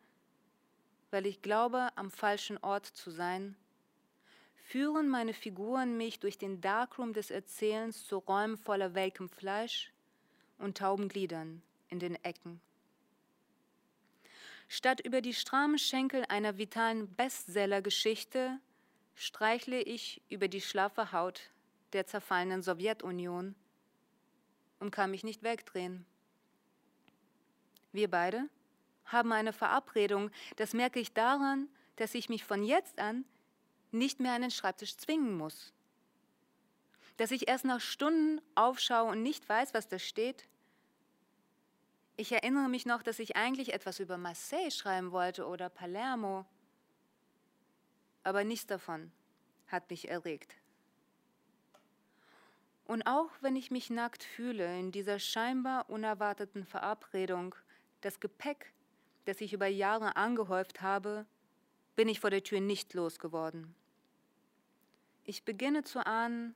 weil ich glaube, am falschen Ort zu sein, führen meine Figuren mich durch den Darkroom des Erzählens zu Räumen voller welkem Fleisch, und tauben Gliedern in den Ecken. Statt über die strammen Schenkel einer vitalen Bestsellergeschichte streichle ich über die schlaffe Haut der zerfallenen Sowjetunion und kann mich nicht wegdrehen. Wir beide haben eine Verabredung, das merke ich daran, dass ich mich von jetzt an nicht mehr an den Schreibtisch zwingen muss dass ich erst nach Stunden aufschaue und nicht weiß, was da steht? Ich erinnere mich noch, dass ich eigentlich etwas über Marseille schreiben wollte oder Palermo, aber nichts davon hat mich erregt. Und auch wenn ich mich nackt fühle in dieser scheinbar unerwarteten Verabredung, das Gepäck, das ich über Jahre angehäuft habe, bin ich vor der Tür nicht losgeworden. Ich beginne zu ahnen,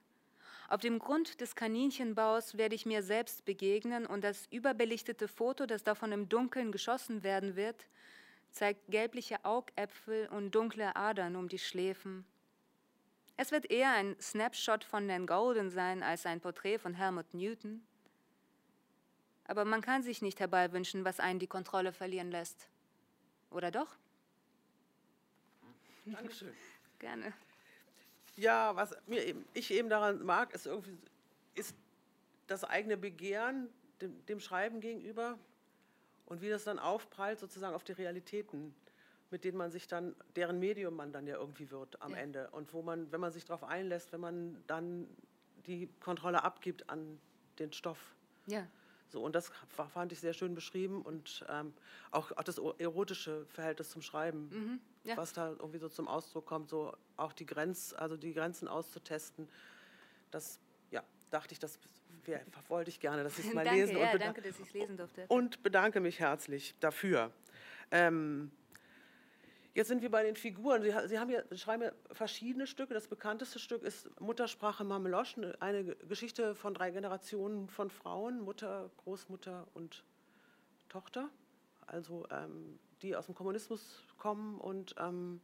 auf dem Grund des Kaninchenbaus werde ich mir selbst begegnen und das überbelichtete Foto, das davon im Dunkeln geschossen werden wird, zeigt gelbliche Augäpfel und dunkle Adern um die Schläfen. Es wird eher ein Snapshot von Nan Golden sein als ein Porträt von Helmut Newton. Aber man kann sich nicht herbeiwünschen, was einen die Kontrolle verlieren lässt. Oder doch? Dankeschön. Gerne. Ja, was mir eben, ich eben daran mag, ist irgendwie ist das eigene Begehren dem, dem Schreiben gegenüber und wie das dann aufprallt sozusagen auf die Realitäten, mit denen man sich dann, deren Medium man dann ja irgendwie wird am ja. Ende und wo man, wenn man sich darauf einlässt, wenn man dann die Kontrolle abgibt an den Stoff. Ja. So, und das fand ich sehr schön beschrieben und ähm, auch, auch das erotische Verhältnis zum Schreiben, mhm, ja. was da irgendwie so zum Ausdruck kommt, so auch die Grenz, also die Grenzen auszutesten. Das, ja, dachte ich, das wär, wollte ich gerne, dass ich es [LAUGHS] mal danke, lesen ja, und danke, dass ich es lesen durfte. Und bedanke mich herzlich dafür. Ähm, Jetzt sind wir bei den Figuren. Sie, Sie haben ja, schreiben ja verschiedene Stücke. Das bekannteste Stück ist Muttersprache Mameloschen, eine Geschichte von drei Generationen von Frauen, Mutter, Großmutter und Tochter, also ähm, die aus dem Kommunismus kommen und ähm,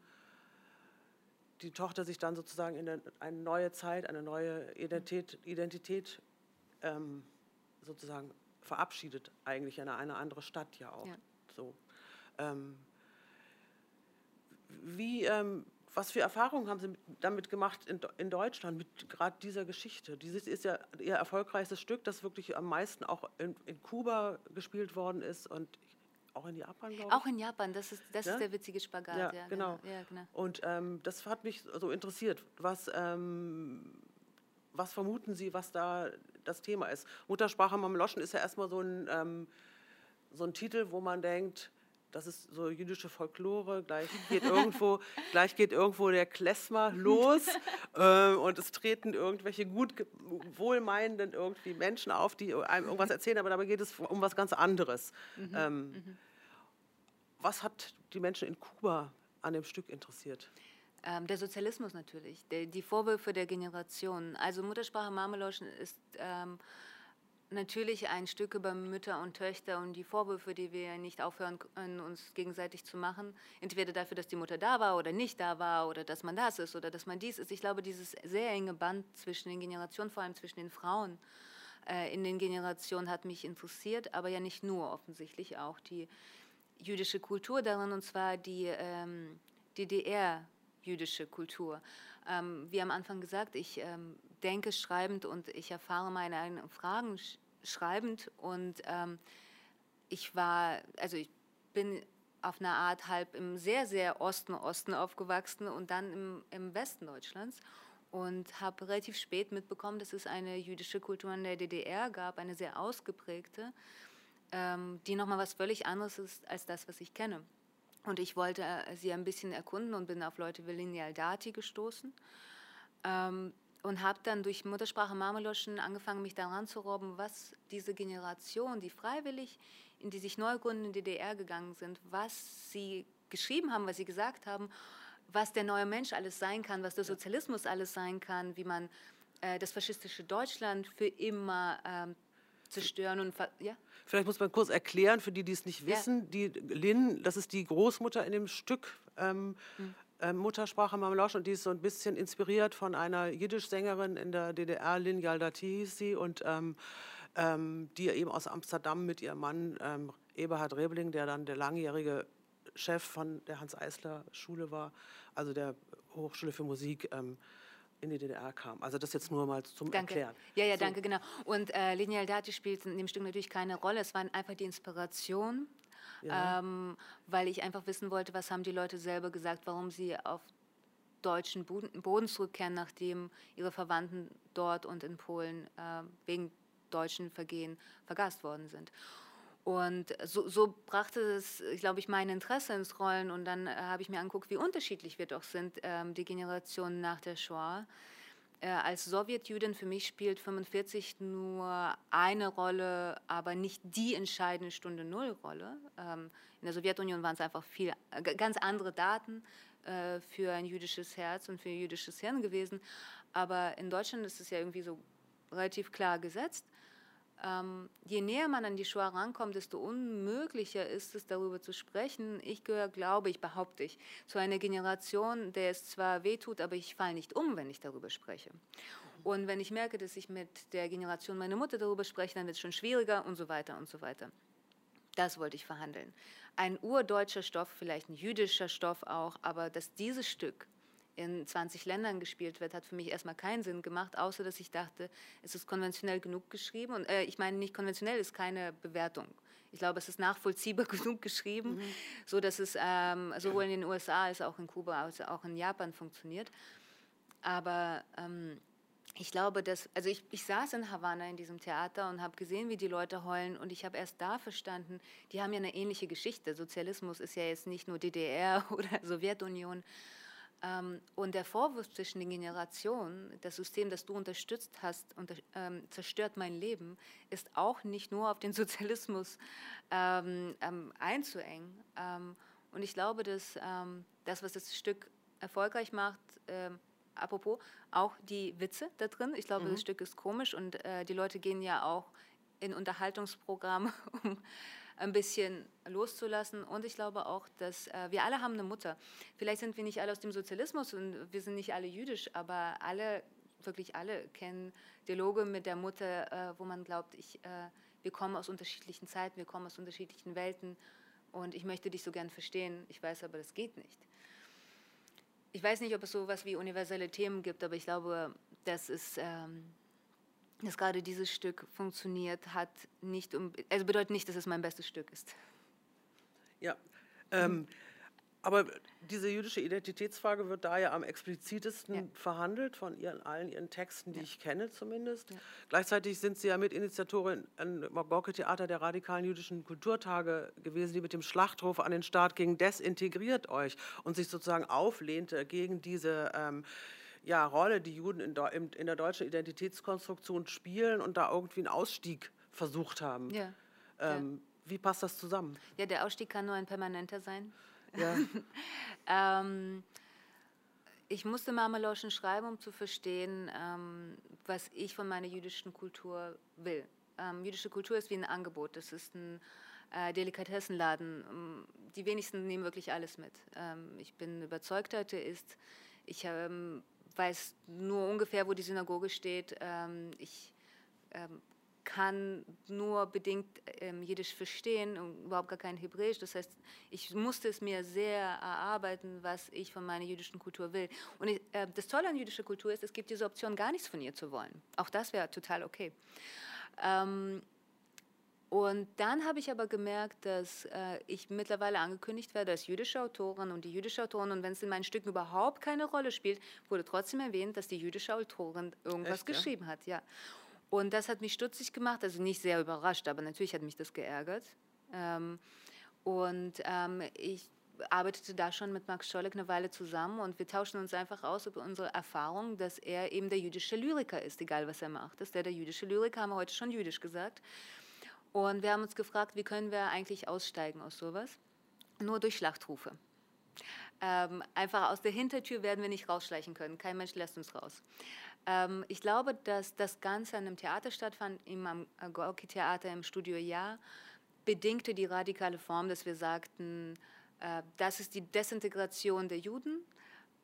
die Tochter sich dann sozusagen in eine neue Zeit, eine neue Identität, Identität ähm, sozusagen verabschiedet, eigentlich in eine andere Stadt ja auch. Ja. So. Ähm, wie, ähm, was für Erfahrungen haben Sie damit gemacht in, in Deutschland, mit gerade dieser Geschichte? Dieses ist ja Ihr erfolgreichstes Stück, das wirklich am meisten auch in, in Kuba gespielt worden ist und auch in Japan, glaube ich. Auch in Japan, das ist, das ja? ist der witzige Spagat. Ja, ja genau. genau. Ja, genau. Und ähm, das hat mich so interessiert. Was, ähm, was vermuten Sie, was da das Thema ist? Muttersprache Mameloschen ist ja erstmal so ein, ähm, so ein Titel, wo man denkt, das ist so jüdische Folklore, gleich geht irgendwo, [LAUGHS] gleich geht irgendwo der Klezmer los [LAUGHS] äh, und es treten irgendwelche gut wohlmeinenden irgendwie Menschen auf, die einem irgendwas erzählen, aber dabei geht es um was ganz anderes. Mhm. Ähm, mhm. Was hat die Menschen in Kuba an dem Stück interessiert? Ähm, der Sozialismus natürlich, der, die Vorwürfe der Generation. Also Muttersprache Marmeloschen ist ähm, natürlich ein Stück über Mütter und Töchter und die Vorwürfe, die wir nicht aufhören können, uns gegenseitig zu machen. Entweder dafür, dass die Mutter da war oder nicht da war oder dass man das ist oder dass man dies ist. Ich glaube, dieses sehr enge Band zwischen den Generationen, vor allem zwischen den Frauen äh, in den Generationen, hat mich interessiert, aber ja nicht nur offensichtlich auch die jüdische Kultur darin, und zwar die ähm, DDR-jüdische Kultur. Ähm, wie am Anfang gesagt, ich ähm, denke schreibend und ich erfahre meine eigenen Fragen sch schreibend und ähm, ich war, also ich bin auf eine Art halb im sehr, sehr Osten, Osten aufgewachsen und dann im, im Westen Deutschlands und habe relativ spät mitbekommen, dass es eine jüdische Kultur in der DDR gab, eine sehr ausgeprägte, ähm, die nochmal was völlig anderes ist als das, was ich kenne. Und ich wollte äh, sie ein bisschen erkunden und bin auf Leute wie Lineal Dati gestoßen. Ähm, und habe dann durch Muttersprache Marmeloschen angefangen, mich daran zu robben, was diese Generation, die freiwillig in die sich neu gründende DDR gegangen sind, was sie geschrieben haben, was sie gesagt haben, was der neue Mensch alles sein kann, was der Sozialismus alles sein kann, wie man äh, das faschistische Deutschland für immer ähm, zerstören und ja. Vielleicht muss man kurz erklären für die, die es nicht wissen. Ja. Die Lin, das ist die Großmutter in dem Stück. Ähm, mhm äh, Muttersprache Mamlosch und die ist so ein bisschen inspiriert von einer Jiddisch-Sängerin in der DDR, Lin Yaldati hieß sie, und ähm, ähm, die eben aus Amsterdam mit ihrem Mann ähm, Eberhard Rebling, der dann der langjährige Chef von der Hans-Eisler-Schule war, also der Hochschule für Musik, ähm, in die DDR kam. Also das jetzt nur mal zum danke. Erklären. Ja, ja, so. danke, genau. Und äh, Lineal Dati spielt in dem Stück natürlich keine Rolle. Es war einfach die Inspiration ja. ähm, weil ich einfach wissen wollte, was haben die Leute selber gesagt, warum sie auf deutschen Boden zurückkehren, nachdem ihre Verwandten dort und in Polen äh, wegen deutschen Vergehen vergast worden sind. Und so, so brachte es, glaube ich, mein Interesse ins Rollen. Und dann äh, habe ich mir angeguckt, wie unterschiedlich wir doch sind, ähm, die Generationen nach der Shoah. Äh, als Sowjetjüdin für mich spielt 45 nur eine Rolle, aber nicht die entscheidende Stunde Null Rolle. Ähm, in der Sowjetunion waren es einfach viel, äh, ganz andere Daten äh, für ein jüdisches Herz und für ein jüdisches Hirn gewesen. Aber in Deutschland ist es ja irgendwie so relativ klar gesetzt. Ähm, je näher man an die Shoah rankommt, desto unmöglicher ist es, darüber zu sprechen. Ich gehöre, glaube ich, behaupte ich, zu einer Generation, der es zwar wehtut, aber ich falle nicht um, wenn ich darüber spreche. Und wenn ich merke, dass ich mit der Generation meiner Mutter darüber spreche, dann wird es schon schwieriger und so weiter und so weiter. Das wollte ich verhandeln. Ein urdeutscher Stoff, vielleicht ein jüdischer Stoff auch, aber dass dieses Stück in 20 Ländern gespielt wird, hat für mich erstmal keinen Sinn gemacht, außer dass ich dachte, es ist konventionell genug geschrieben. Und äh, ich meine, nicht konventionell ist keine Bewertung. Ich glaube, es ist nachvollziehbar [LAUGHS] genug geschrieben, mhm. so dass es ähm, sowohl in den USA als auch in Kuba als auch in Japan funktioniert. Aber ähm, ich glaube, dass, also ich, ich saß in Havanna in diesem Theater und habe gesehen, wie die Leute heulen und ich habe erst da verstanden, die haben ja eine ähnliche Geschichte. Sozialismus ist ja jetzt nicht nur DDR [LAUGHS] oder Sowjetunion, und der Vorwurf zwischen den Generationen, das System, das du unterstützt hast, unter, ähm, zerstört mein Leben, ist auch nicht nur auf den [LAUGHS] Sozialismus ähm, ähm einzuengen. Ähm, und ich glaube, dass ähm, das, was das Stück erfolgreich macht, apropos, auch die Witze da drin. Ich glaube, mhm. das Stück ist komisch und äh, die Leute gehen ja auch in Unterhaltungsprogramme, [LAUGHS] um ein bisschen loszulassen. Und ich glaube auch, dass äh, wir alle haben eine Mutter. Vielleicht sind wir nicht alle aus dem Sozialismus und wir sind nicht alle jüdisch, aber alle, wirklich alle kennen Dialoge mit der Mutter, äh, wo man glaubt, ich, äh, wir kommen aus unterschiedlichen Zeiten, wir kommen aus unterschiedlichen Welten und ich möchte dich so gern verstehen. Ich weiß aber, das geht nicht. Ich weiß nicht, ob es so etwas wie universelle Themen gibt, aber ich glaube, das ist... Ähm, dass gerade dieses Stück funktioniert hat, nicht um, also bedeutet nicht, dass es mein bestes Stück ist. Ja, ähm, aber diese jüdische Identitätsfrage wird da ja am explizitesten ja. verhandelt von ihren, allen ihren Texten, die ja. ich kenne zumindest. Ja. Gleichzeitig sind Sie ja Mitinitiatorin am Gorke-Theater der radikalen jüdischen Kulturtage gewesen, die mit dem Schlachtruf an den Staat gegen desintegriert euch und sich sozusagen auflehnte gegen diese ähm, ja, Rolle die Juden in, in, in, der deutschen Identitätskonstruktion spielen und da irgendwie einen Ausstieg versucht haben. Ja. Ähm, ja. Wie passt das zusammen? Ja, der Ausstieg kann nur ein permanenter sein. Ja. [LAUGHS] ähm, ich musste Marmeloschen schreiben, um zu verstehen, ähm, was ich von meiner jüdischen Kultur will. ähm, jüdische Kultur ist wie ein Angebot. Das ist ein äh, Delikatessenladen. Ähm, die wenigsten nehmen wirklich alles mit. Ähm, ich bin überzeugter Atheist. Ich ähm, weiß nur ungefähr, wo die Synagoge steht. Ähm, ich ähm, kann nur bedingt ähm, Jiddisch verstehen und überhaupt gar kein Hebräisch. Das heißt, ich musste es mir sehr erarbeiten, was ich von meiner jüdischen Kultur will. Und ich, äh, das Tolle an jüdischer Kultur ist, es gibt diese Option, gar nichts von ihr zu wollen. Auch das wäre total okay. Ähm, und dann habe ich aber gemerkt, dass äh, ich mittlerweile angekündigt werde als jüdische Autorin und die jüdische Autorin, und wenn es in meinen Stücken überhaupt keine Rolle spielt, wurde trotzdem erwähnt, dass die jüdische Autorin irgendwas Echt, geschrieben ja? hat. Ja. Und das hat mich stutzig gemacht, also nicht sehr überrascht, aber natürlich hat mich das geärgert. Ähm, und ähm, ich arbeitete da schon mit Max Scholleck eine Weile zusammen und wir tauschen uns einfach aus über unsere Erfahrung, dass er eben der jüdische Lyriker ist, egal was er macht. Dass der der jüdische Lyriker, haben wir heute schon jüdisch gesagt. Und wir haben uns gefragt, wie können wir eigentlich aussteigen aus sowas? Nur durch Schlachtrufe. Ähm, einfach aus der Hintertür werden wir nicht rausschleichen können. Kein Mensch lässt uns raus. Ähm, ich glaube, dass das Ganze an einem Theater stattfand, im Gorki-Theater im Studio Ja, bedingte die radikale Form, dass wir sagten, äh, das ist die Desintegration der Juden,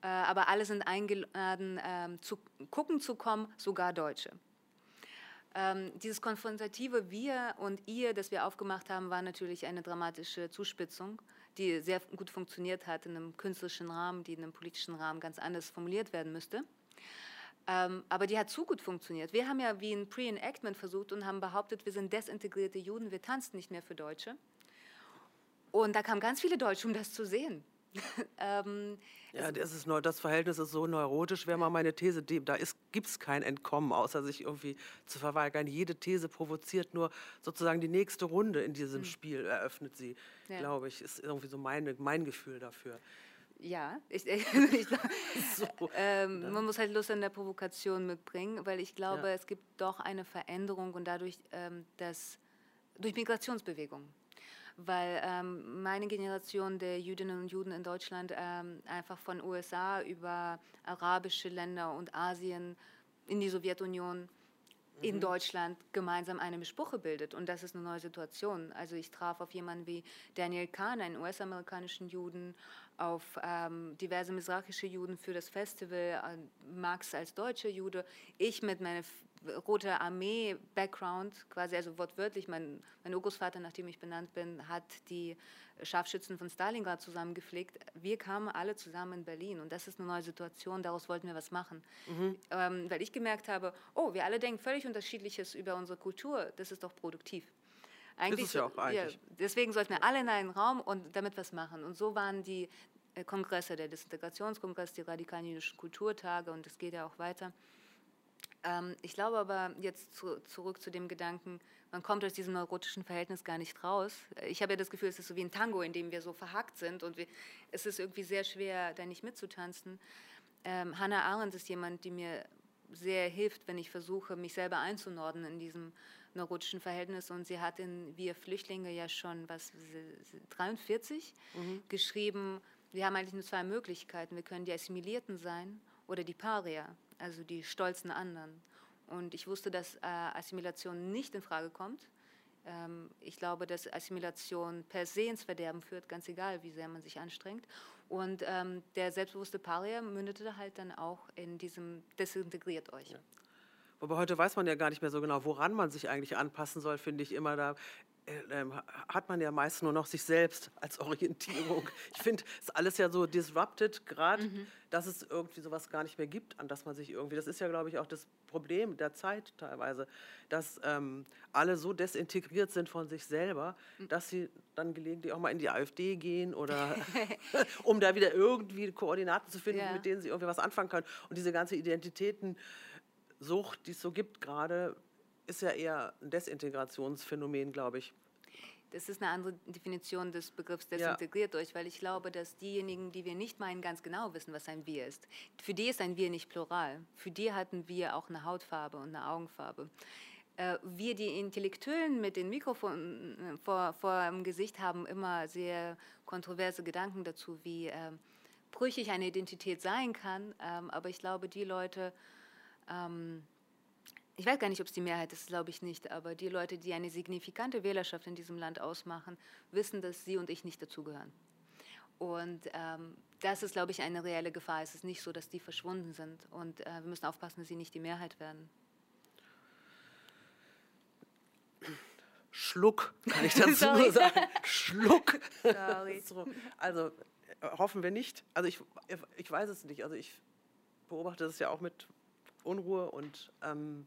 äh, aber alle sind eingeladen, äh, zu gucken zu kommen, sogar Deutsche. Ähm, dieses konfrontative Wir und Ihr, das wir aufgemacht haben, war natürlich eine dramatische Zuspitzung, die sehr gut funktioniert hat in einem künstlerischen Rahmen, die in einem politischen Rahmen ganz anders formuliert werden müsste. Ähm, aber die hat zu gut funktioniert. Wir haben ja wie ein Pre-Enactment versucht und haben behauptet, wir sind desintegrierte Juden, wir tanzen nicht mehr für Deutsche. Und da kamen ganz viele Deutsche, um das zu sehen. [LAUGHS] ähm, ja, das, ist, das Verhältnis ist so neurotisch, wäre mal meine These, da gibt es kein Entkommen, außer sich irgendwie zu verweigern. Jede These provoziert nur sozusagen die nächste Runde in diesem mhm. Spiel, eröffnet sie, ja. glaube ich, ist irgendwie so meine, mein Gefühl dafür. Ja, ich, [LAUGHS] ich, [LAUGHS] so, ähm, man muss halt Lust an der Provokation mitbringen, weil ich glaube, ja. es gibt doch eine Veränderung und dadurch ähm, das durch Migrationsbewegungen weil ähm, meine Generation der Jüdinnen und Juden in Deutschland ähm, einfach von USA über arabische Länder und Asien in die Sowjetunion in mhm. Deutschland gemeinsam eine Bespuche bildet. Und das ist eine neue Situation. Also ich traf auf jemanden wie Daniel Kahn, einen US-amerikanischen Juden, auf ähm, diverse misrachische Juden für das Festival, äh, Max als deutscher Jude, ich mit meiner Rote Armee-Background, quasi, also wortwörtlich, mein, mein Urgroßvater, nachdem ich benannt bin, hat die Scharfschützen von Stalingrad zusammengepflegt. Wir kamen alle zusammen in Berlin und das ist eine neue Situation, daraus wollten wir was machen. Mhm. Ähm, weil ich gemerkt habe, oh, wir alle denken völlig unterschiedliches über unsere Kultur, das ist doch produktiv. Eigentlich, ist es ja auch eigentlich. Ja, deswegen sollten wir alle in einen Raum und damit was machen. Und so waren die äh, Kongresse, der Desintegrationskongress, die radikalen jüdischen Kulturtage und es geht ja auch weiter. Ähm, ich glaube aber jetzt zu, zurück zu dem Gedanken, man kommt aus diesem neurotischen Verhältnis gar nicht raus. Ich habe ja das Gefühl, es ist so wie ein Tango, in dem wir so verhackt sind und wir, es ist irgendwie sehr schwer, da nicht mitzutanzen. Ähm, Hannah Arendt ist jemand, die mir sehr hilft, wenn ich versuche, mich selber einzunorden in diesem neurotischen Verhältnis. Und sie hat in Wir Flüchtlinge ja schon, was, 43 mhm. geschrieben, wir haben eigentlich nur zwei Möglichkeiten. Wir können die Assimilierten sein oder die Paria also die stolzen anderen. Und ich wusste, dass äh, Assimilation nicht in Frage kommt. Ähm, ich glaube, dass Assimilation per se ins Verderben führt, ganz egal, wie sehr man sich anstrengt. Und ähm, der selbstbewusste Paria mündete halt dann auch in diesem Desintegriert euch. Ja. Aber heute weiß man ja gar nicht mehr so genau, woran man sich eigentlich anpassen soll, finde ich immer. Da hat man ja meist nur noch sich selbst als Orientierung. Ich finde, es ist alles ja so disrupted, gerade, mhm. dass es irgendwie sowas gar nicht mehr gibt, an das man sich irgendwie, das ist ja, glaube ich, auch das Problem der Zeit teilweise, dass ähm, alle so desintegriert sind von sich selber, mhm. dass sie dann gelegentlich auch mal in die AfD gehen oder [LAUGHS] [LAUGHS] um da wieder irgendwie Koordinaten zu finden, ja. mit denen sie irgendwie was anfangen können. Und diese ganze Identitätensucht, die es so gibt gerade, ist ja eher ein Desintegrationsphänomen, glaube ich. Das ist eine andere Definition des Begriffs desintegriert ja. euch, weil ich glaube, dass diejenigen, die wir nicht meinen, ganz genau wissen, was ein Wir ist. Für die ist ein Wir nicht plural. Für die hatten wir auch eine Hautfarbe und eine Augenfarbe. Äh, wir, die Intellektuellen mit den Mikrofonen äh, vor, vor dem Gesicht haben, immer sehr kontroverse Gedanken dazu, wie äh, brüchig eine Identität sein kann. Ähm, aber ich glaube, die Leute, ähm, ich weiß gar nicht, ob es die Mehrheit ist, glaube ich nicht, aber die Leute, die eine signifikante Wählerschaft in diesem Land ausmachen, wissen, dass sie und ich nicht dazugehören. Und ähm, das ist, glaube ich, eine reelle Gefahr. Es ist nicht so, dass die verschwunden sind. Und äh, wir müssen aufpassen, dass sie nicht die Mehrheit werden. Schluck, kann ich dazu nur [LAUGHS] sagen. Schluck. Sorry. [LAUGHS] also hoffen wir nicht. Also ich, ich weiß es nicht. Also ich beobachte das ja auch mit Unruhe und ähm,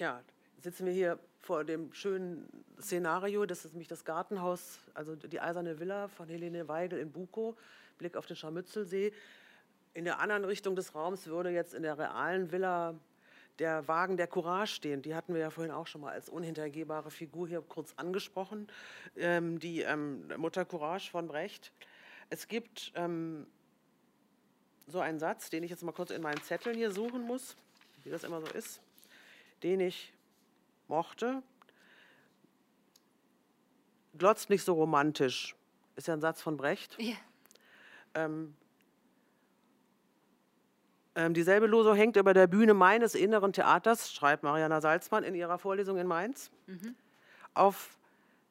tja, sitzen wir hier vor dem schönen Szenario, das ist nämlich das Gartenhaus, also die eiserne Villa von Helene Weigel in Bukow, Blick auf den Scharmützelsee. In der anderen Richtung des Raums würde jetzt in der realen Villa der Wagen der Courage stehen. Die hatten wir ja vorhin auch schon mal als unhintergehbare Figur hier kurz angesprochen, ähm, die ähm, Mutter Courage von Brecht. Es gibt ähm, so einen Satz, den ich jetzt mal kurz in meinen Zetteln hier suchen muss, wie das immer so ist, den ich mochte. Glotzt nicht so romantisch, ist ja ein Satz von Brecht. Ja. Ähm, ähm, dieselbe Losung hängt über der Bühne meines inneren Theaters, schreibt Mariana Salzmann in ihrer Vorlesung in Mainz, mhm. auf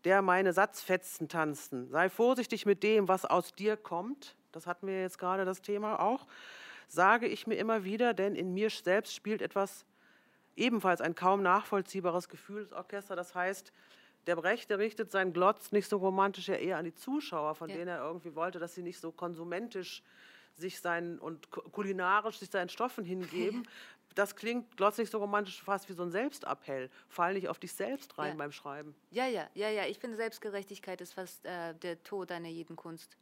der meine Satzfetzen tanzen. Sei vorsichtig mit dem, was aus dir kommt. Das hatten wir jetzt gerade das Thema auch. Sage ich mir immer wieder, denn in mir selbst spielt etwas ebenfalls ein kaum nachvollziehbares Gefühlsorchester. Das heißt, der Brecht, der richtet seinen Glotz nicht so romantisch ja eher an die Zuschauer, von ja. denen er irgendwie wollte, dass sie nicht so konsumentisch sich seinen und kulinarisch sich seinen Stoffen hingeben. [LAUGHS] Das klingt glotzig so romantisch fast wie so ein Selbstappell. Fall nicht auf dich selbst rein ja. beim Schreiben. Ja, ja, ja, ja. Ich finde, Selbstgerechtigkeit ist fast äh, der Tod einer jeden Kunst.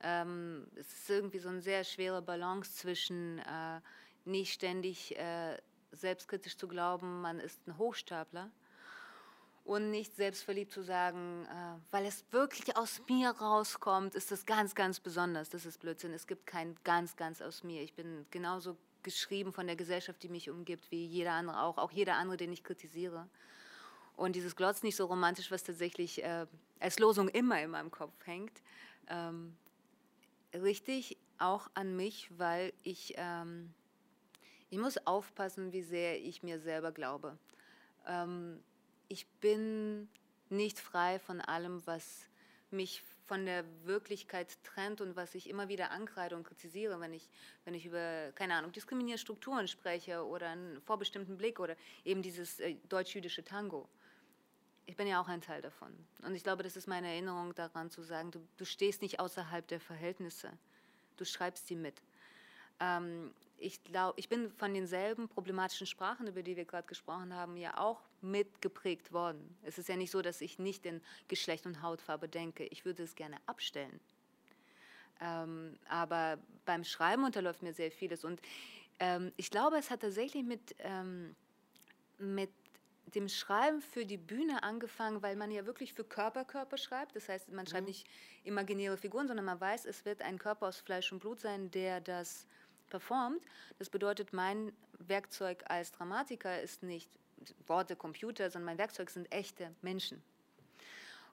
Ähm, es ist irgendwie so eine sehr schwere Balance zwischen äh, nicht ständig äh, selbstkritisch zu glauben, man ist ein Hochstapler und nicht selbstverliebt zu sagen, äh, weil es wirklich aus mir rauskommt, ist das ganz, ganz besonders. Das ist Blödsinn. Es gibt kein ganz, ganz aus mir. Ich bin genauso geschrieben von der Gesellschaft, die mich umgibt, wie jeder andere auch, auch jeder andere, den ich kritisiere. Und dieses Glotz nicht so romantisch, was tatsächlich äh, als Losung immer in meinem Kopf hängt, ähm, richtig auch an mich, weil ich, ähm, ich muss aufpassen, wie sehr ich mir selber glaube. Ähm, ich bin nicht frei von allem, was mich von der Wirklichkeit trennt und was ich immer wieder ankreide und kritisiere, wenn ich, wenn ich über, keine Ahnung, diskriminierende Strukturen spreche oder einen vorbestimmten Blick oder eben dieses äh, deutsch-jüdische Tango. Ich bin ja auch ein Teil davon. Und ich glaube, das ist meine Erinnerung daran zu sagen, du, du stehst nicht außerhalb der Verhältnisse, du schreibst sie mit. Ähm, ich glaube, ich bin von denselben problematischen Sprachen, über die wir gerade gesprochen haben, ja auch mitgeprägt worden. Es ist ja nicht so, dass ich nicht in Geschlecht und Hautfarbe denke. Ich würde es gerne abstellen. Ähm, aber beim Schreiben unterläuft mir sehr vieles. Und ähm, ich glaube, es hat tatsächlich mit, ähm, mit dem Schreiben für die Bühne angefangen, weil man ja wirklich für Körper Körper schreibt. Das heißt, man schreibt mhm. nicht imaginäre Figuren, sondern man weiß, es wird ein Körper aus Fleisch und Blut sein, der das performt. Das bedeutet, mein Werkzeug als Dramatiker ist nicht Worte, Computer, sondern mein Werkzeug sind echte Menschen.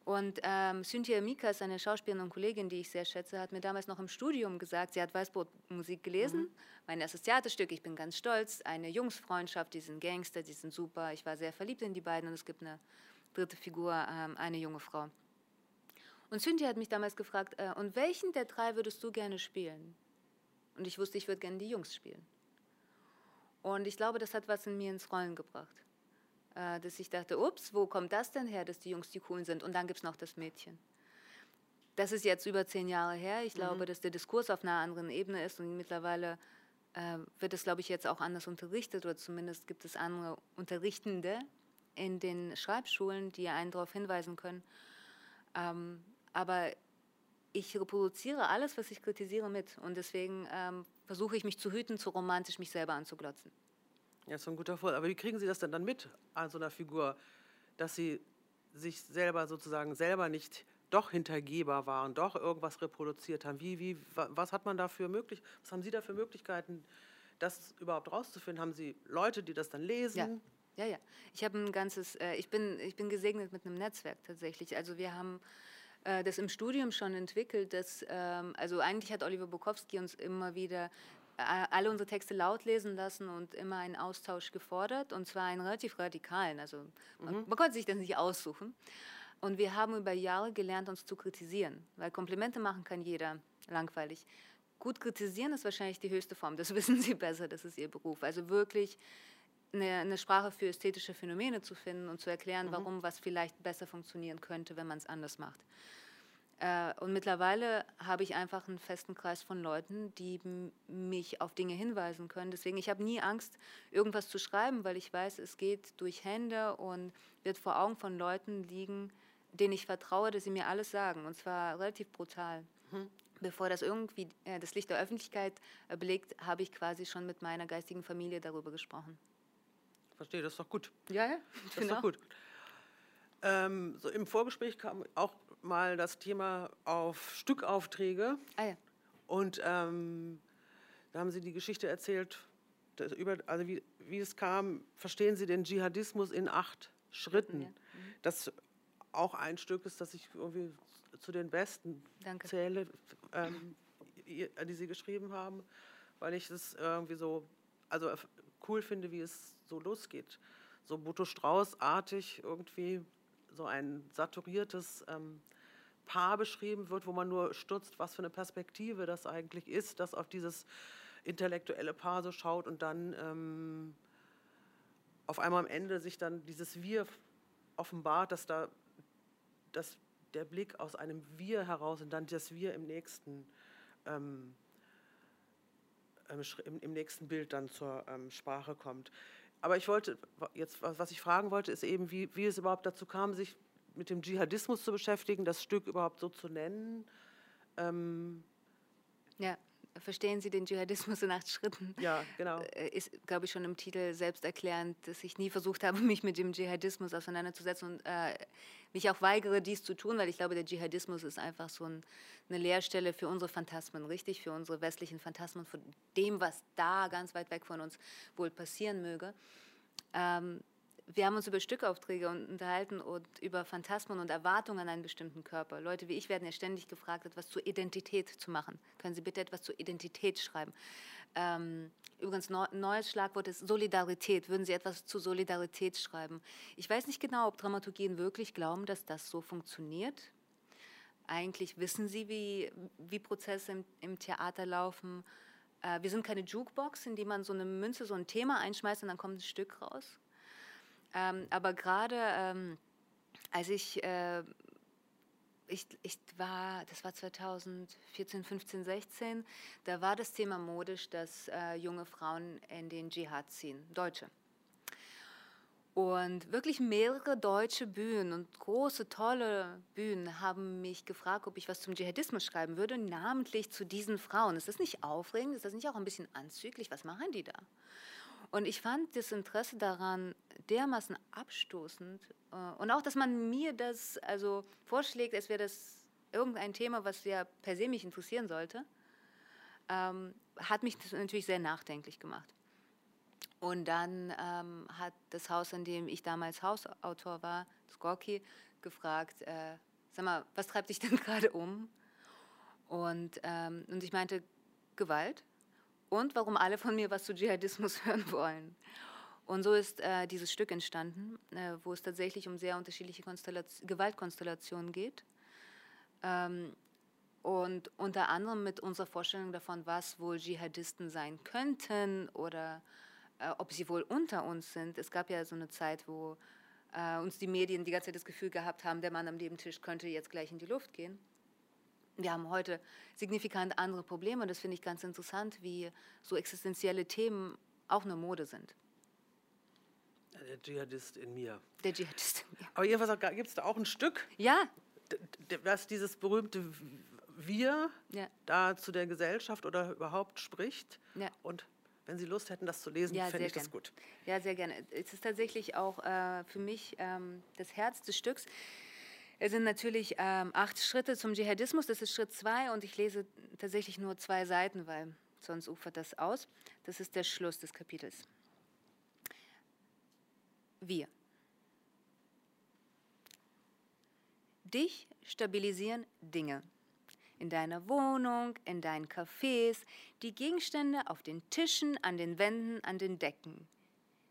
Und ähm, Cynthia Mikas, eine Schauspielerin und Kollegin, die ich sehr schätze, hat mir damals noch im Studium gesagt, sie hat Weißbrotmusik gelesen, mhm. mein erstes Theaterstück, ich bin ganz stolz, eine Jungsfreundschaft, die sind Gangster, die sind super, ich war sehr verliebt in die beiden und es gibt eine dritte Figur, ähm, eine junge Frau. Und Cynthia hat mich damals gefragt, äh, und welchen der drei würdest du gerne spielen? Und ich wusste, ich würde gerne die Jungs spielen. Und ich glaube, das hat was in mir ins Rollen gebracht. Äh, dass ich dachte, ups, wo kommt das denn her, dass die Jungs die coolen sind? Und dann gibt es noch das Mädchen. Das ist jetzt über zehn Jahre her. Ich mhm. glaube, dass der Diskurs auf einer anderen Ebene ist und mittlerweile äh, wird es, glaube ich, jetzt auch anders unterrichtet oder zumindest gibt es andere Unterrichtende in den Schreibschulen, die einen darauf hinweisen können. Ähm, aber ich reproduziere alles, was ich kritisiere, mit. Und deswegen ähm, versuche ich mich zu hüten, zu romantisch mich selber anzuglotzen. Ja, ist so ein guter Vorteil. Aber wie kriegen Sie das denn dann mit an so einer Figur, dass Sie sich selber sozusagen selber nicht doch hintergeber waren, doch irgendwas reproduziert haben? Wie, wie, was hat man da für möglich, was haben Sie da für Möglichkeiten, das überhaupt rauszufinden? Haben Sie Leute, die das dann lesen? Ja. Ja, ja. Ich habe ein ganzes, äh, ich, bin, ich bin gesegnet mit einem Netzwerk tatsächlich. Also wir haben äh, das im Studium schon entwickelt, dass, ähm, also eigentlich hat Oliver Bukowski uns immer wieder alle unsere Texte laut lesen lassen und immer einen Austausch gefordert, und zwar einen relativ radikalen. Also man, mhm. man konnte sich das nicht aussuchen. Und wir haben über Jahre gelernt, uns zu kritisieren, weil Komplimente machen kann jeder, langweilig. Gut kritisieren ist wahrscheinlich die höchste Form, das [LAUGHS] wissen Sie besser, das ist Ihr Beruf. Also wirklich eine, eine Sprache für ästhetische Phänomene zu finden und zu erklären, mhm. warum was vielleicht besser funktionieren könnte, wenn man es anders macht. Äh, und mittlerweile habe ich einfach einen festen Kreis von Leuten, die mich auf Dinge hinweisen können. Deswegen, ich habe nie Angst, irgendwas zu schreiben, weil ich weiß, es geht durch Hände und wird vor Augen von Leuten liegen, denen ich vertraue, dass sie mir alles sagen. Und zwar relativ brutal. Mhm. Bevor das irgendwie äh, das Licht der Öffentlichkeit belegt, habe ich quasi schon mit meiner geistigen Familie darüber gesprochen. Verstehe, das ist doch gut. Ja, ja. Das ist doch gut. Ähm, so Im Vorgespräch kam auch mal das Thema auf Stückaufträge. Ah, ja. Und ähm, da haben Sie die Geschichte erzählt, über, also wie, wie es kam, verstehen Sie den Dschihadismus in acht Schritten. Ja. Mhm. Das auch ein Stück ist, das ich irgendwie zu den besten Danke. zähle, ähm, die Sie geschrieben haben, weil ich es irgendwie so, also cool finde, wie es so losgeht. So Boto Strauß-artig irgendwie so ein saturiertes ähm, Paar beschrieben wird, wo man nur stutzt, was für eine Perspektive das eigentlich ist, das auf dieses intellektuelle Paar so schaut und dann ähm, auf einmal am Ende sich dann dieses Wir offenbart, dass da dass der Blick aus einem Wir heraus und dann das Wir im nächsten ähm im, im, nächsten Bild dann zur ähm, Sprache kommt. Aber ich wollte, jetzt, was ich fragen wollte, ist eben, wie, wie es überhaupt dazu kam, sich mit dem Dschihadismus zu beschäftigen, das Stück überhaupt so zu nennen. Ähm ja, verstehen Sie den Dschihadismus in acht Schritten? Ja, genau. Äh, ist, glaube ich, schon im Titel selbsterklärend, dass ich nie versucht habe, [LAUGHS] mich mit dem Dschihadismus auseinanderzusetzen und äh, mich auch weigere, dies zu tun, weil ich glaube, der Dschihadismus ist einfach so ein, eine Leerstelle für unsere Phantasmen, richtig? Für unsere westlichen Phantasmen, von dem, was da ganz weit weg von uns wohl passieren möge. Ähm, wir haben uns über Stückaufträge unterhalten und über Phantasmen und Erwartungen an einen bestimmten Körper. Leute wie ich werden ja ständig gefragt, etwas zur Identität zu machen. Können Sie bitte etwas zur Identität schreiben? Ähm, übrigens, neu, neues Schlagwort ist Solidarität. Würden Sie etwas zur Solidarität schreiben? Ich weiß nicht genau, ob Dramaturgien wirklich glauben, dass das so funktioniert. Eigentlich wissen sie, wie, wie Prozesse im, im Theater laufen. Äh, wir sind keine Jukebox, in die man so eine Münze, so ein Thema einschmeißt und dann kommt ein Stück raus. Ähm, aber gerade ähm, als ich äh, ich, ich war, das war 2014, 15, 16, da war das Thema modisch, dass äh, junge Frauen in den Dschihad ziehen, Deutsche. Und wirklich mehrere deutsche Bühnen und große, tolle Bühnen haben mich gefragt, ob ich was zum Dschihadismus schreiben würde, namentlich zu diesen Frauen. Ist das nicht aufregend? Ist das nicht auch ein bisschen anzüglich? Was machen die da? Und ich fand das Interesse daran dermaßen abstoßend. Äh, und auch, dass man mir das also vorschlägt, als wäre das irgendein Thema, was ja per se mich interessieren sollte, ähm, hat mich das natürlich sehr nachdenklich gemacht. Und dann ähm, hat das Haus, in dem ich damals Hausautor war, das Gorki, gefragt, äh, sag mal, was treibt dich denn [LAUGHS] gerade um? Und, ähm, und ich meinte, Gewalt und warum alle von mir was zu Dschihadismus [LAUGHS] hören wollen. Und so ist äh, dieses Stück entstanden, äh, wo es tatsächlich um sehr unterschiedliche Gewaltkonstellationen geht. Ähm, und unter anderem mit unserer Vorstellung davon, was wohl Dschihadisten sein könnten oder äh, ob sie wohl unter uns sind. Es gab ja so eine Zeit, wo äh, uns die Medien die ganze Zeit das Gefühl gehabt haben, der Mann am Nebentisch könnte jetzt gleich in die Luft gehen. Wir haben heute signifikant andere Probleme und das finde ich ganz interessant, wie so existenzielle Themen auch eine Mode sind. Der Dschihadist in mir. Der Dschihadist in mir. Aber jedenfalls gibt es da auch ein Stück, ja. was dieses berühmte Wir ja. da zu der Gesellschaft oder überhaupt spricht. Ja. Und wenn Sie Lust hätten, das zu lesen, ja, fände ich gern. das gut. Ja, sehr gerne. Es ist tatsächlich auch äh, für mich ähm, das Herz des Stücks. Es sind natürlich ähm, acht Schritte zum Dschihadismus, das ist Schritt zwei und ich lese tatsächlich nur zwei Seiten, weil sonst ufert das aus. Das ist der Schluss des Kapitels. Wir. Dich stabilisieren Dinge. in deiner Wohnung, in deinen Cafés, die Gegenstände auf den Tischen, an den Wänden, an den Decken.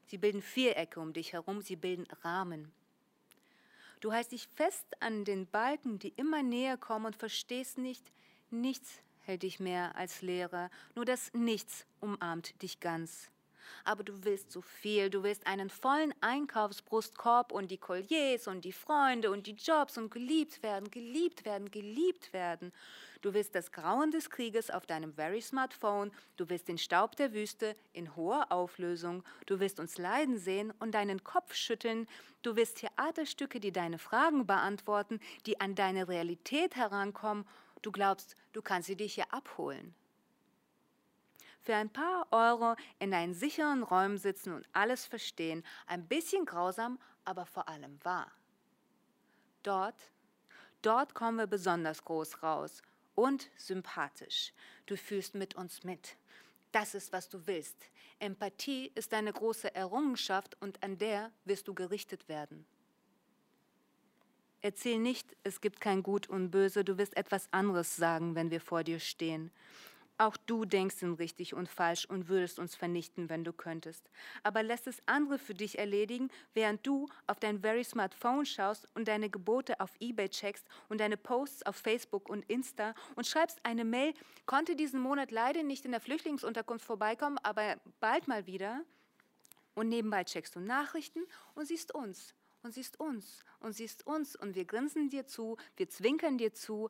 Sie bilden Vierecke um dich herum, sie bilden Rahmen. Du hältst dich fest an den Balken, die immer näher kommen und verstehst nicht, nichts hält dich mehr als Leere, nur das Nichts umarmt dich ganz aber du willst so viel. Du willst einen vollen Einkaufsbrustkorb und die Colliers und die Freunde und die Jobs und geliebt werden, geliebt werden, geliebt werden. Du willst das Grauen des Krieges auf deinem Very Smartphone. Du willst den Staub der Wüste in hoher Auflösung. Du willst uns leiden sehen und deinen Kopf schütteln. Du willst Theaterstücke, die deine Fragen beantworten, die an deine Realität herankommen. Du glaubst, du kannst sie dich hier abholen für ein paar Euro in einen sicheren Räumen sitzen und alles verstehen. Ein bisschen grausam, aber vor allem wahr. Dort, dort kommen wir besonders groß raus und sympathisch. Du fühlst mit uns mit. Das ist, was du willst. Empathie ist eine große Errungenschaft und an der wirst du gerichtet werden. Erzähl nicht, es gibt kein Gut und Böse, du wirst etwas anderes sagen, wenn wir vor dir stehen. Auch du denkst in richtig und falsch und würdest uns vernichten, wenn du könntest. Aber lässt es andere für dich erledigen, während du auf dein Very Smart Phone schaust und deine Gebote auf eBay checkst und deine Posts auf Facebook und Insta und schreibst eine Mail, konnte diesen Monat leider nicht in der Flüchtlingsunterkunft vorbeikommen, aber bald mal wieder. Und nebenbei checkst du Nachrichten und siehst uns. Und siehst uns. Und siehst uns. Und wir grinsen dir zu, wir zwinkern dir zu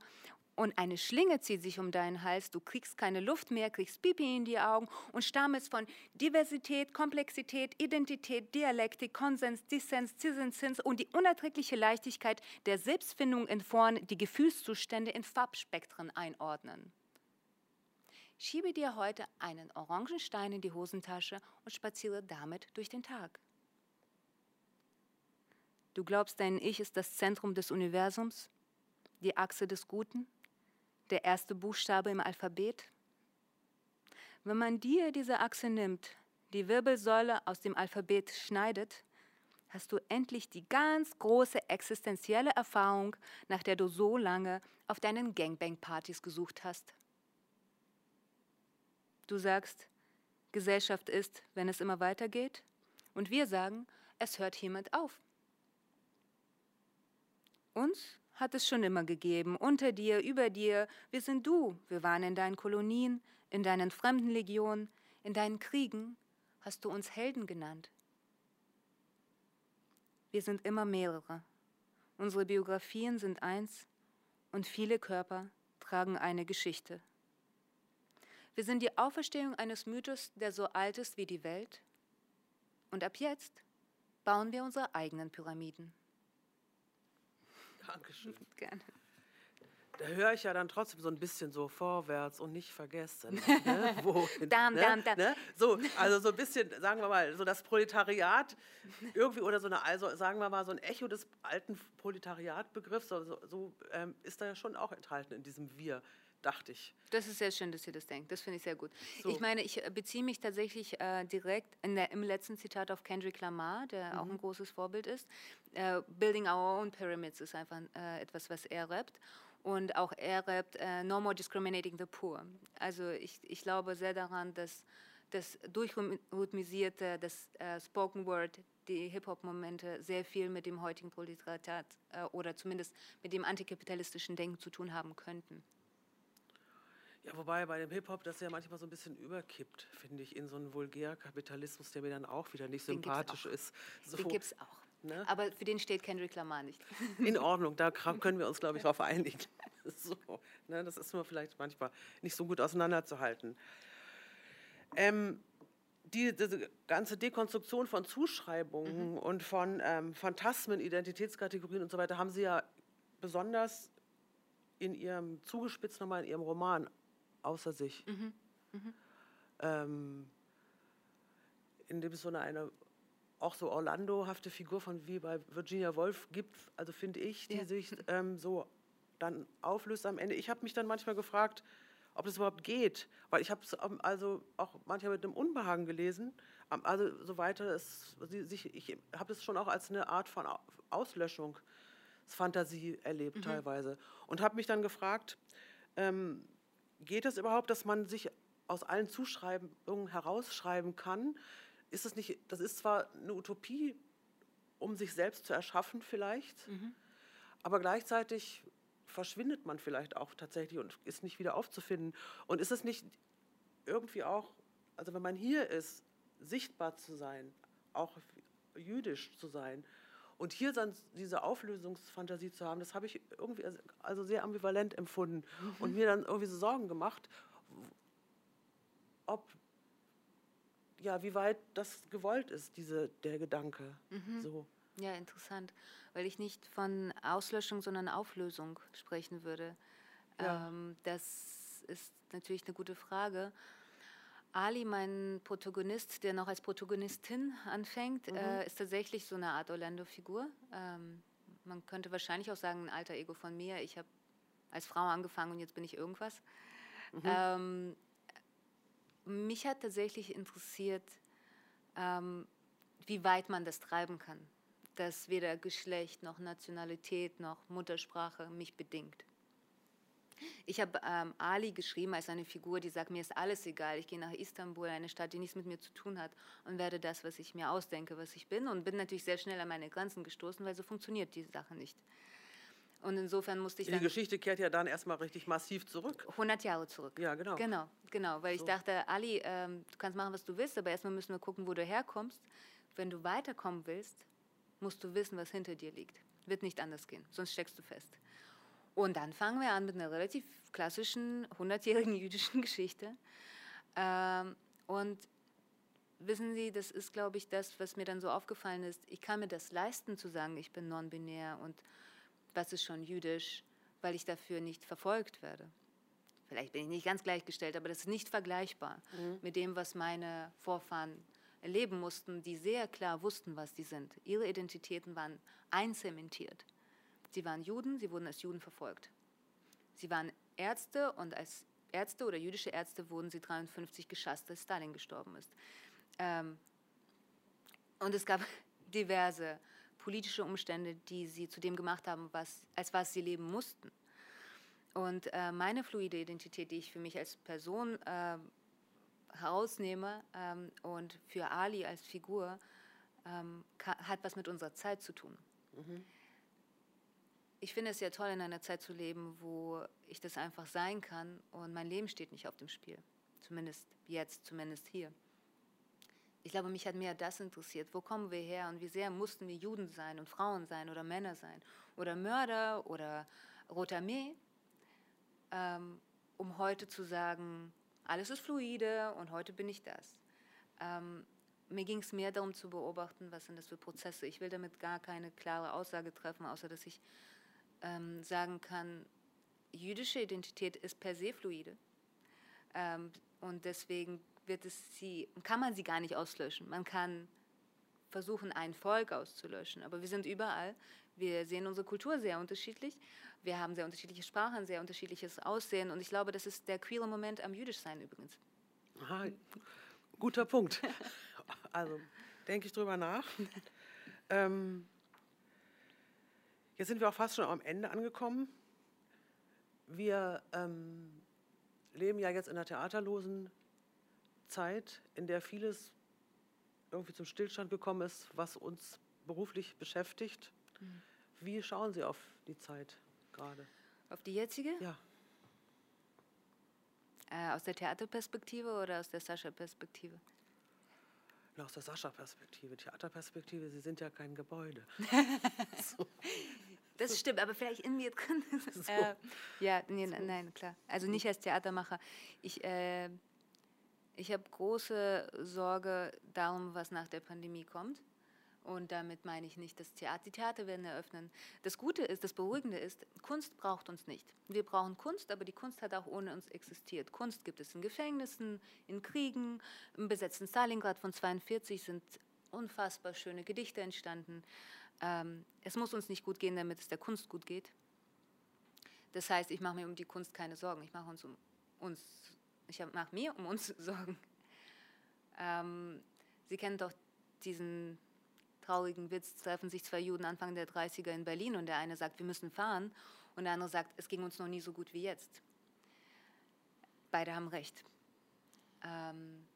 und eine Schlinge zieht sich um deinen Hals, du kriegst keine Luft mehr, kriegst Pipi in die Augen und stammelst von Diversität, Komplexität, Identität, Dialektik, Konsens, Dissens, Zins und die unerträgliche Leichtigkeit der Selbstfindung in vorn die Gefühlszustände in Farbspektren einordnen. Schiebe dir heute einen orangen Stein in die Hosentasche und spaziere damit durch den Tag. Du glaubst, dein Ich ist das Zentrum des Universums, die Achse des Guten? Der erste Buchstabe im Alphabet? Wenn man dir diese Achse nimmt, die Wirbelsäule aus dem Alphabet schneidet, hast du endlich die ganz große existenzielle Erfahrung, nach der du so lange auf deinen Gangbang-Partys gesucht hast. Du sagst, Gesellschaft ist, wenn es immer weitergeht, und wir sagen, es hört hiermit auf. Uns hat es schon immer gegeben, unter dir, über dir. Wir sind du. Wir waren in deinen Kolonien, in deinen Fremdenlegionen, in deinen Kriegen. Hast du uns Helden genannt. Wir sind immer mehrere. Unsere Biografien sind eins und viele Körper tragen eine Geschichte. Wir sind die Auferstehung eines Mythos, der so alt ist wie die Welt. Und ab jetzt bauen wir unsere eigenen Pyramiden. Dankeschön. Gerne. Da höre ich ja dann trotzdem so ein bisschen so vorwärts und nicht vergessen. Ne? [LAUGHS] Wohin, dam, ne? dam, dam. Ne? So, [LAUGHS] also so ein bisschen, sagen wir mal, so das Proletariat irgendwie oder so eine, also sagen wir mal, so ein Echo des alten Proletariatbegriffs, so, so, ähm, ist da ja schon auch enthalten in diesem Wir dachte ich. Das ist sehr schön, dass ihr das denkt. Das finde ich sehr gut. So. Ich meine, ich äh, beziehe mich tatsächlich äh, direkt der, im letzten Zitat auf Kendrick Lamar, der mhm. auch ein großes Vorbild ist. Äh, Building Our Own Pyramids ist einfach äh, etwas, was er rappt. Und auch er rappt äh, No More Discriminating the Poor. Also ich, ich glaube sehr daran, dass das durchrhythmisierte, das äh, Spoken Word, die Hip-Hop-Momente sehr viel mit dem heutigen Proletariat oder zumindest mit dem antikapitalistischen Denken zu tun haben könnten. Ja, wobei bei dem Hip-Hop das ja manchmal so ein bisschen überkippt, finde ich, in so einen Vulgärkapitalismus, der mir dann auch wieder nicht den sympathisch ist. So, den gibt es auch. Ne? Aber für den steht Kendrick Lamar nicht. [LAUGHS] In Ordnung, da können wir uns, glaube ich, darauf einigen. [LAUGHS] So, ne, das ist nur vielleicht manchmal nicht so gut auseinanderzuhalten. Ähm, die, diese ganze Dekonstruktion von Zuschreibungen mhm. und von ähm, Phantasmen, Identitätskategorien und so weiter haben Sie ja besonders in Ihrem, zugespitzt nochmal in Ihrem Roman außer sich. Mhm. Mhm. Ähm, in dem es so eine, eine auch so Orlando-hafte Figur von wie bei Virginia Woolf gibt, also finde ich, die ja. sich ähm, so dann auflöst am Ende. Ich habe mich dann manchmal gefragt, ob das überhaupt geht, weil ich habe es ähm, also auch manchmal mit einem Unbehagen gelesen. Also so weiter, es, sich, ich habe es schon auch als eine Art von Auslöschungsfantasie erlebt mhm. teilweise und habe mich dann gefragt, Ähm, geht es überhaupt, dass man sich aus allen Zuschreibungen herausschreiben kann? Ist es nicht, das ist zwar eine Utopie, um sich selbst zu erschaffen vielleicht, mhm. aber gleichzeitig verschwindet man vielleicht auch tatsächlich und ist nicht wieder aufzufinden. Und ist es nicht irgendwie auch, also wenn man hier ist, sichtbar zu sein, auch jüdisch zu sein und hier dann diese Auflösungsfantasie zu haben, das habe ich irgendwie also sehr ambivalent empfunden mhm. und mir dann irgendwie so Sorgen gemacht, ob ja, wie weit das gewollt ist, diese, der Gedanke. Mhm. So. Ja, interessant, weil ich nicht von Auslöschung, sondern Auflösung sprechen würde. Ja. Ähm, das ist natürlich eine gute Frage. Ali, mein Protagonist, der noch als Protagonistin anfängt, mhm. äh, ist tatsächlich so eine Art Orlando-Figur. Ähm, man könnte wahrscheinlich auch sagen, ein alter Ego von mir. Ich habe als Frau angefangen und jetzt bin ich irgendwas. Mhm. Ähm, mich hat tatsächlich interessiert, ähm, wie weit man das treiben kann, dass weder Geschlecht noch Nationalität noch Muttersprache mich bedingt. Ich habe ähm, Ali geschrieben als eine Figur, die sagt, mir ist alles egal, ich gehe nach Istanbul, eine Stadt, die nichts mit mir zu tun hat und werde das, was ich mir ausdenke, was ich bin und bin natürlich sehr schnell an meine Grenzen gestoßen, weil so funktioniert diese Sache nicht. Und insofern musste ich Die Geschichte kehrt ja dann erstmal richtig massiv zurück. 100 Jahre zurück. Ja, genau. Genau, genau. Weil so. ich dachte, Ali, ähm, du kannst machen, was du willst, aber erstmal müssen wir gucken, wo du herkommst. Wenn du weiterkommen willst, musst du wissen, was hinter dir liegt. Wird nicht anders gehen, sonst steckst du fest. Und dann fangen wir an mit einer relativ klassischen 100-jährigen [LAUGHS] jüdischen Geschichte. Ähm, und wissen Sie, das ist, glaube ich, das, was mir dann so aufgefallen ist. Ich kann mir das leisten zu sagen, ich bin non-binär und was ist schon jüdisch, weil ich dafür nicht verfolgt werde. Vielleicht bin ich nicht ganz gleichgestellt, aber das ist nicht vergleichbar mhm. mit dem, was meine Vorfahren erleben mussten, die sehr klar wussten, was sie sind. Ihre Identitäten waren einzementiert. Sie waren Juden, sie wurden als Juden verfolgt. Sie waren Ärzte und als Ärzte oder jüdische Ärzte wurden sie 53 geschasst, als Stalin gestorben ist. Ähm, und es gab [LAUGHS] diverse politische Umstände, die sie zu dem gemacht haben, was, als was sie leben mussten. Und äh, meine fluide Identität, die ich für mich als Person äh, herausnehme ähm, und für Ali als Figur, ähm, hat was mit unserer Zeit zu tun. Mhm. Ich finde es sehr toll, in einer Zeit zu leben, wo ich das einfach sein kann und mein Leben steht nicht auf dem Spiel. Zumindest jetzt, zumindest hier. Ich glaube, mich hat mehr das interessiert. Wo kommen wir her und wie sehr mussten wir Juden sein und Frauen sein oder Männer sein oder Mörder oder Rote Armee, ähm, um heute zu sagen, alles ist fluide und heute bin ich das. Ähm, mir ging es mehr darum zu beobachten, was sind das für Prozesse. Ich will damit gar keine klare Aussage treffen, außer dass ich ähm, sagen kann, jüdische Identität ist per se fluide. Ähm, und deswegen wird es sie, kann man sie gar nicht auslöschen. Man kann versuchen, ein Volk auszulöschen, aber wir sind überall. Wir sehen unsere Kultur sehr unterschiedlich. Wir haben sehr unterschiedliche Sprachen, sehr unterschiedliches Aussehen. Und ich glaube, das ist der queere Moment am Jüdischsein übrigens. Aha, guter Punkt. [LAUGHS] Also denke ich drüber nach. [LAUGHS] ähm, jetzt sind wir auch fast schon am Ende angekommen. Wir ähm, leben ja jetzt in einer theaterlosen Zeit, in der vieles irgendwie zum Stillstand gekommen ist, was uns beruflich beschäftigt. Mhm. Wie schauen Sie auf die Zeit gerade? Auf die jetzige? Ja. Äh, aus der Theaterperspektive oder aus der Sascha-Perspektive? Aus der Sascha-Perspektive, Theaterperspektive, Sie sind ja kein Gebäude. [LAUGHS] so. Das stimmt, aber vielleicht in mir drin. So. Äh, ja, [LAUGHS] nee, so. nein, klar. Also nicht als Theatermacher. Ich äh, ich habe große Sorge darum, was nach der Pandemie kommt. Und damit meine ich nicht, dass Theater, die Theater werden eröffnen. Das Gute ist, das Beruhigende ist, Kunst braucht uns nicht. Wir brauchen Kunst, aber die Kunst hat auch ohne uns existiert. Kunst gibt es in Gefängnissen, in Kriegen. Im besetzten Stalingrad von 1942 sind unfassbar schöne Gedichte entstanden. Ähm, es muss uns nicht gut gehen, damit es der Kunst gut geht. Das heißt, ich mache mir um die Kunst keine Sorgen. Ich mache uns um uns ich mache mir um uns [LAUGHS] Sorgen. Ähm, Sie kennen doch diesen traurigen Witz, treffen sich zwei Juden Anfang der 30er in Berlin und der eine sagt, wir müssen fahren und der andere sagt, es ging uns noch nie so gut wie jetzt. beide haben recht. Ähm,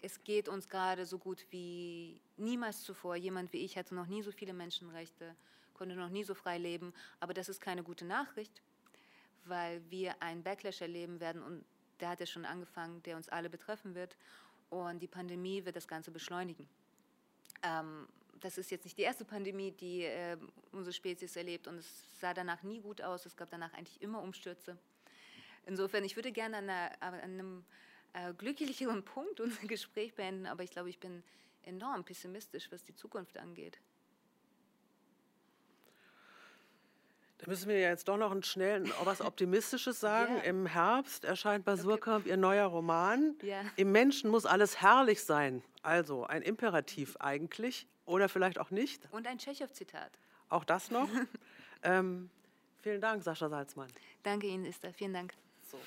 es geht uns gerade so gut wie niemals zuvor. Jemand wie ich hatte noch nie so viele Menschenrechte, konnte noch nie so frei leben. Aber das ist keine gute Nachricht, weil wir einen Backlash erleben werden und der hat ja schon angefangen, der uns alle betreffen wird. Und die Pandemie wird das Ganze beschleunigen. Ähm, das ist jetzt nicht die erste Pandemie, die äh, unsere Spezies erlebt und es sah danach nie gut aus. Es gab danach eigentlich immer Umstürze. Insofern, ich würde gerne an, einer, an einem äh, glücklicheren [LAUGHS] Punkt unser Gespräch beenden, aber ich glaube, ich bin enorm pessimistisch, was die Zukunft angeht. Da müssen wir jetzt doch noch ein schnell was Optimistisches sagen. Ja. Im Herbst erscheint bei Surkamp okay. ihr neuer Roman. Ja. Im Menschen muss alles herrlich sein. Also ein Imperativ eigentlich oder vielleicht auch nicht. Und ein Tschechow-Zitat. Auch das noch. [LAUGHS] ähm, vielen Dank, Sascha Salzmann. Danke Ihnen, Esther. Vielen Dank. So.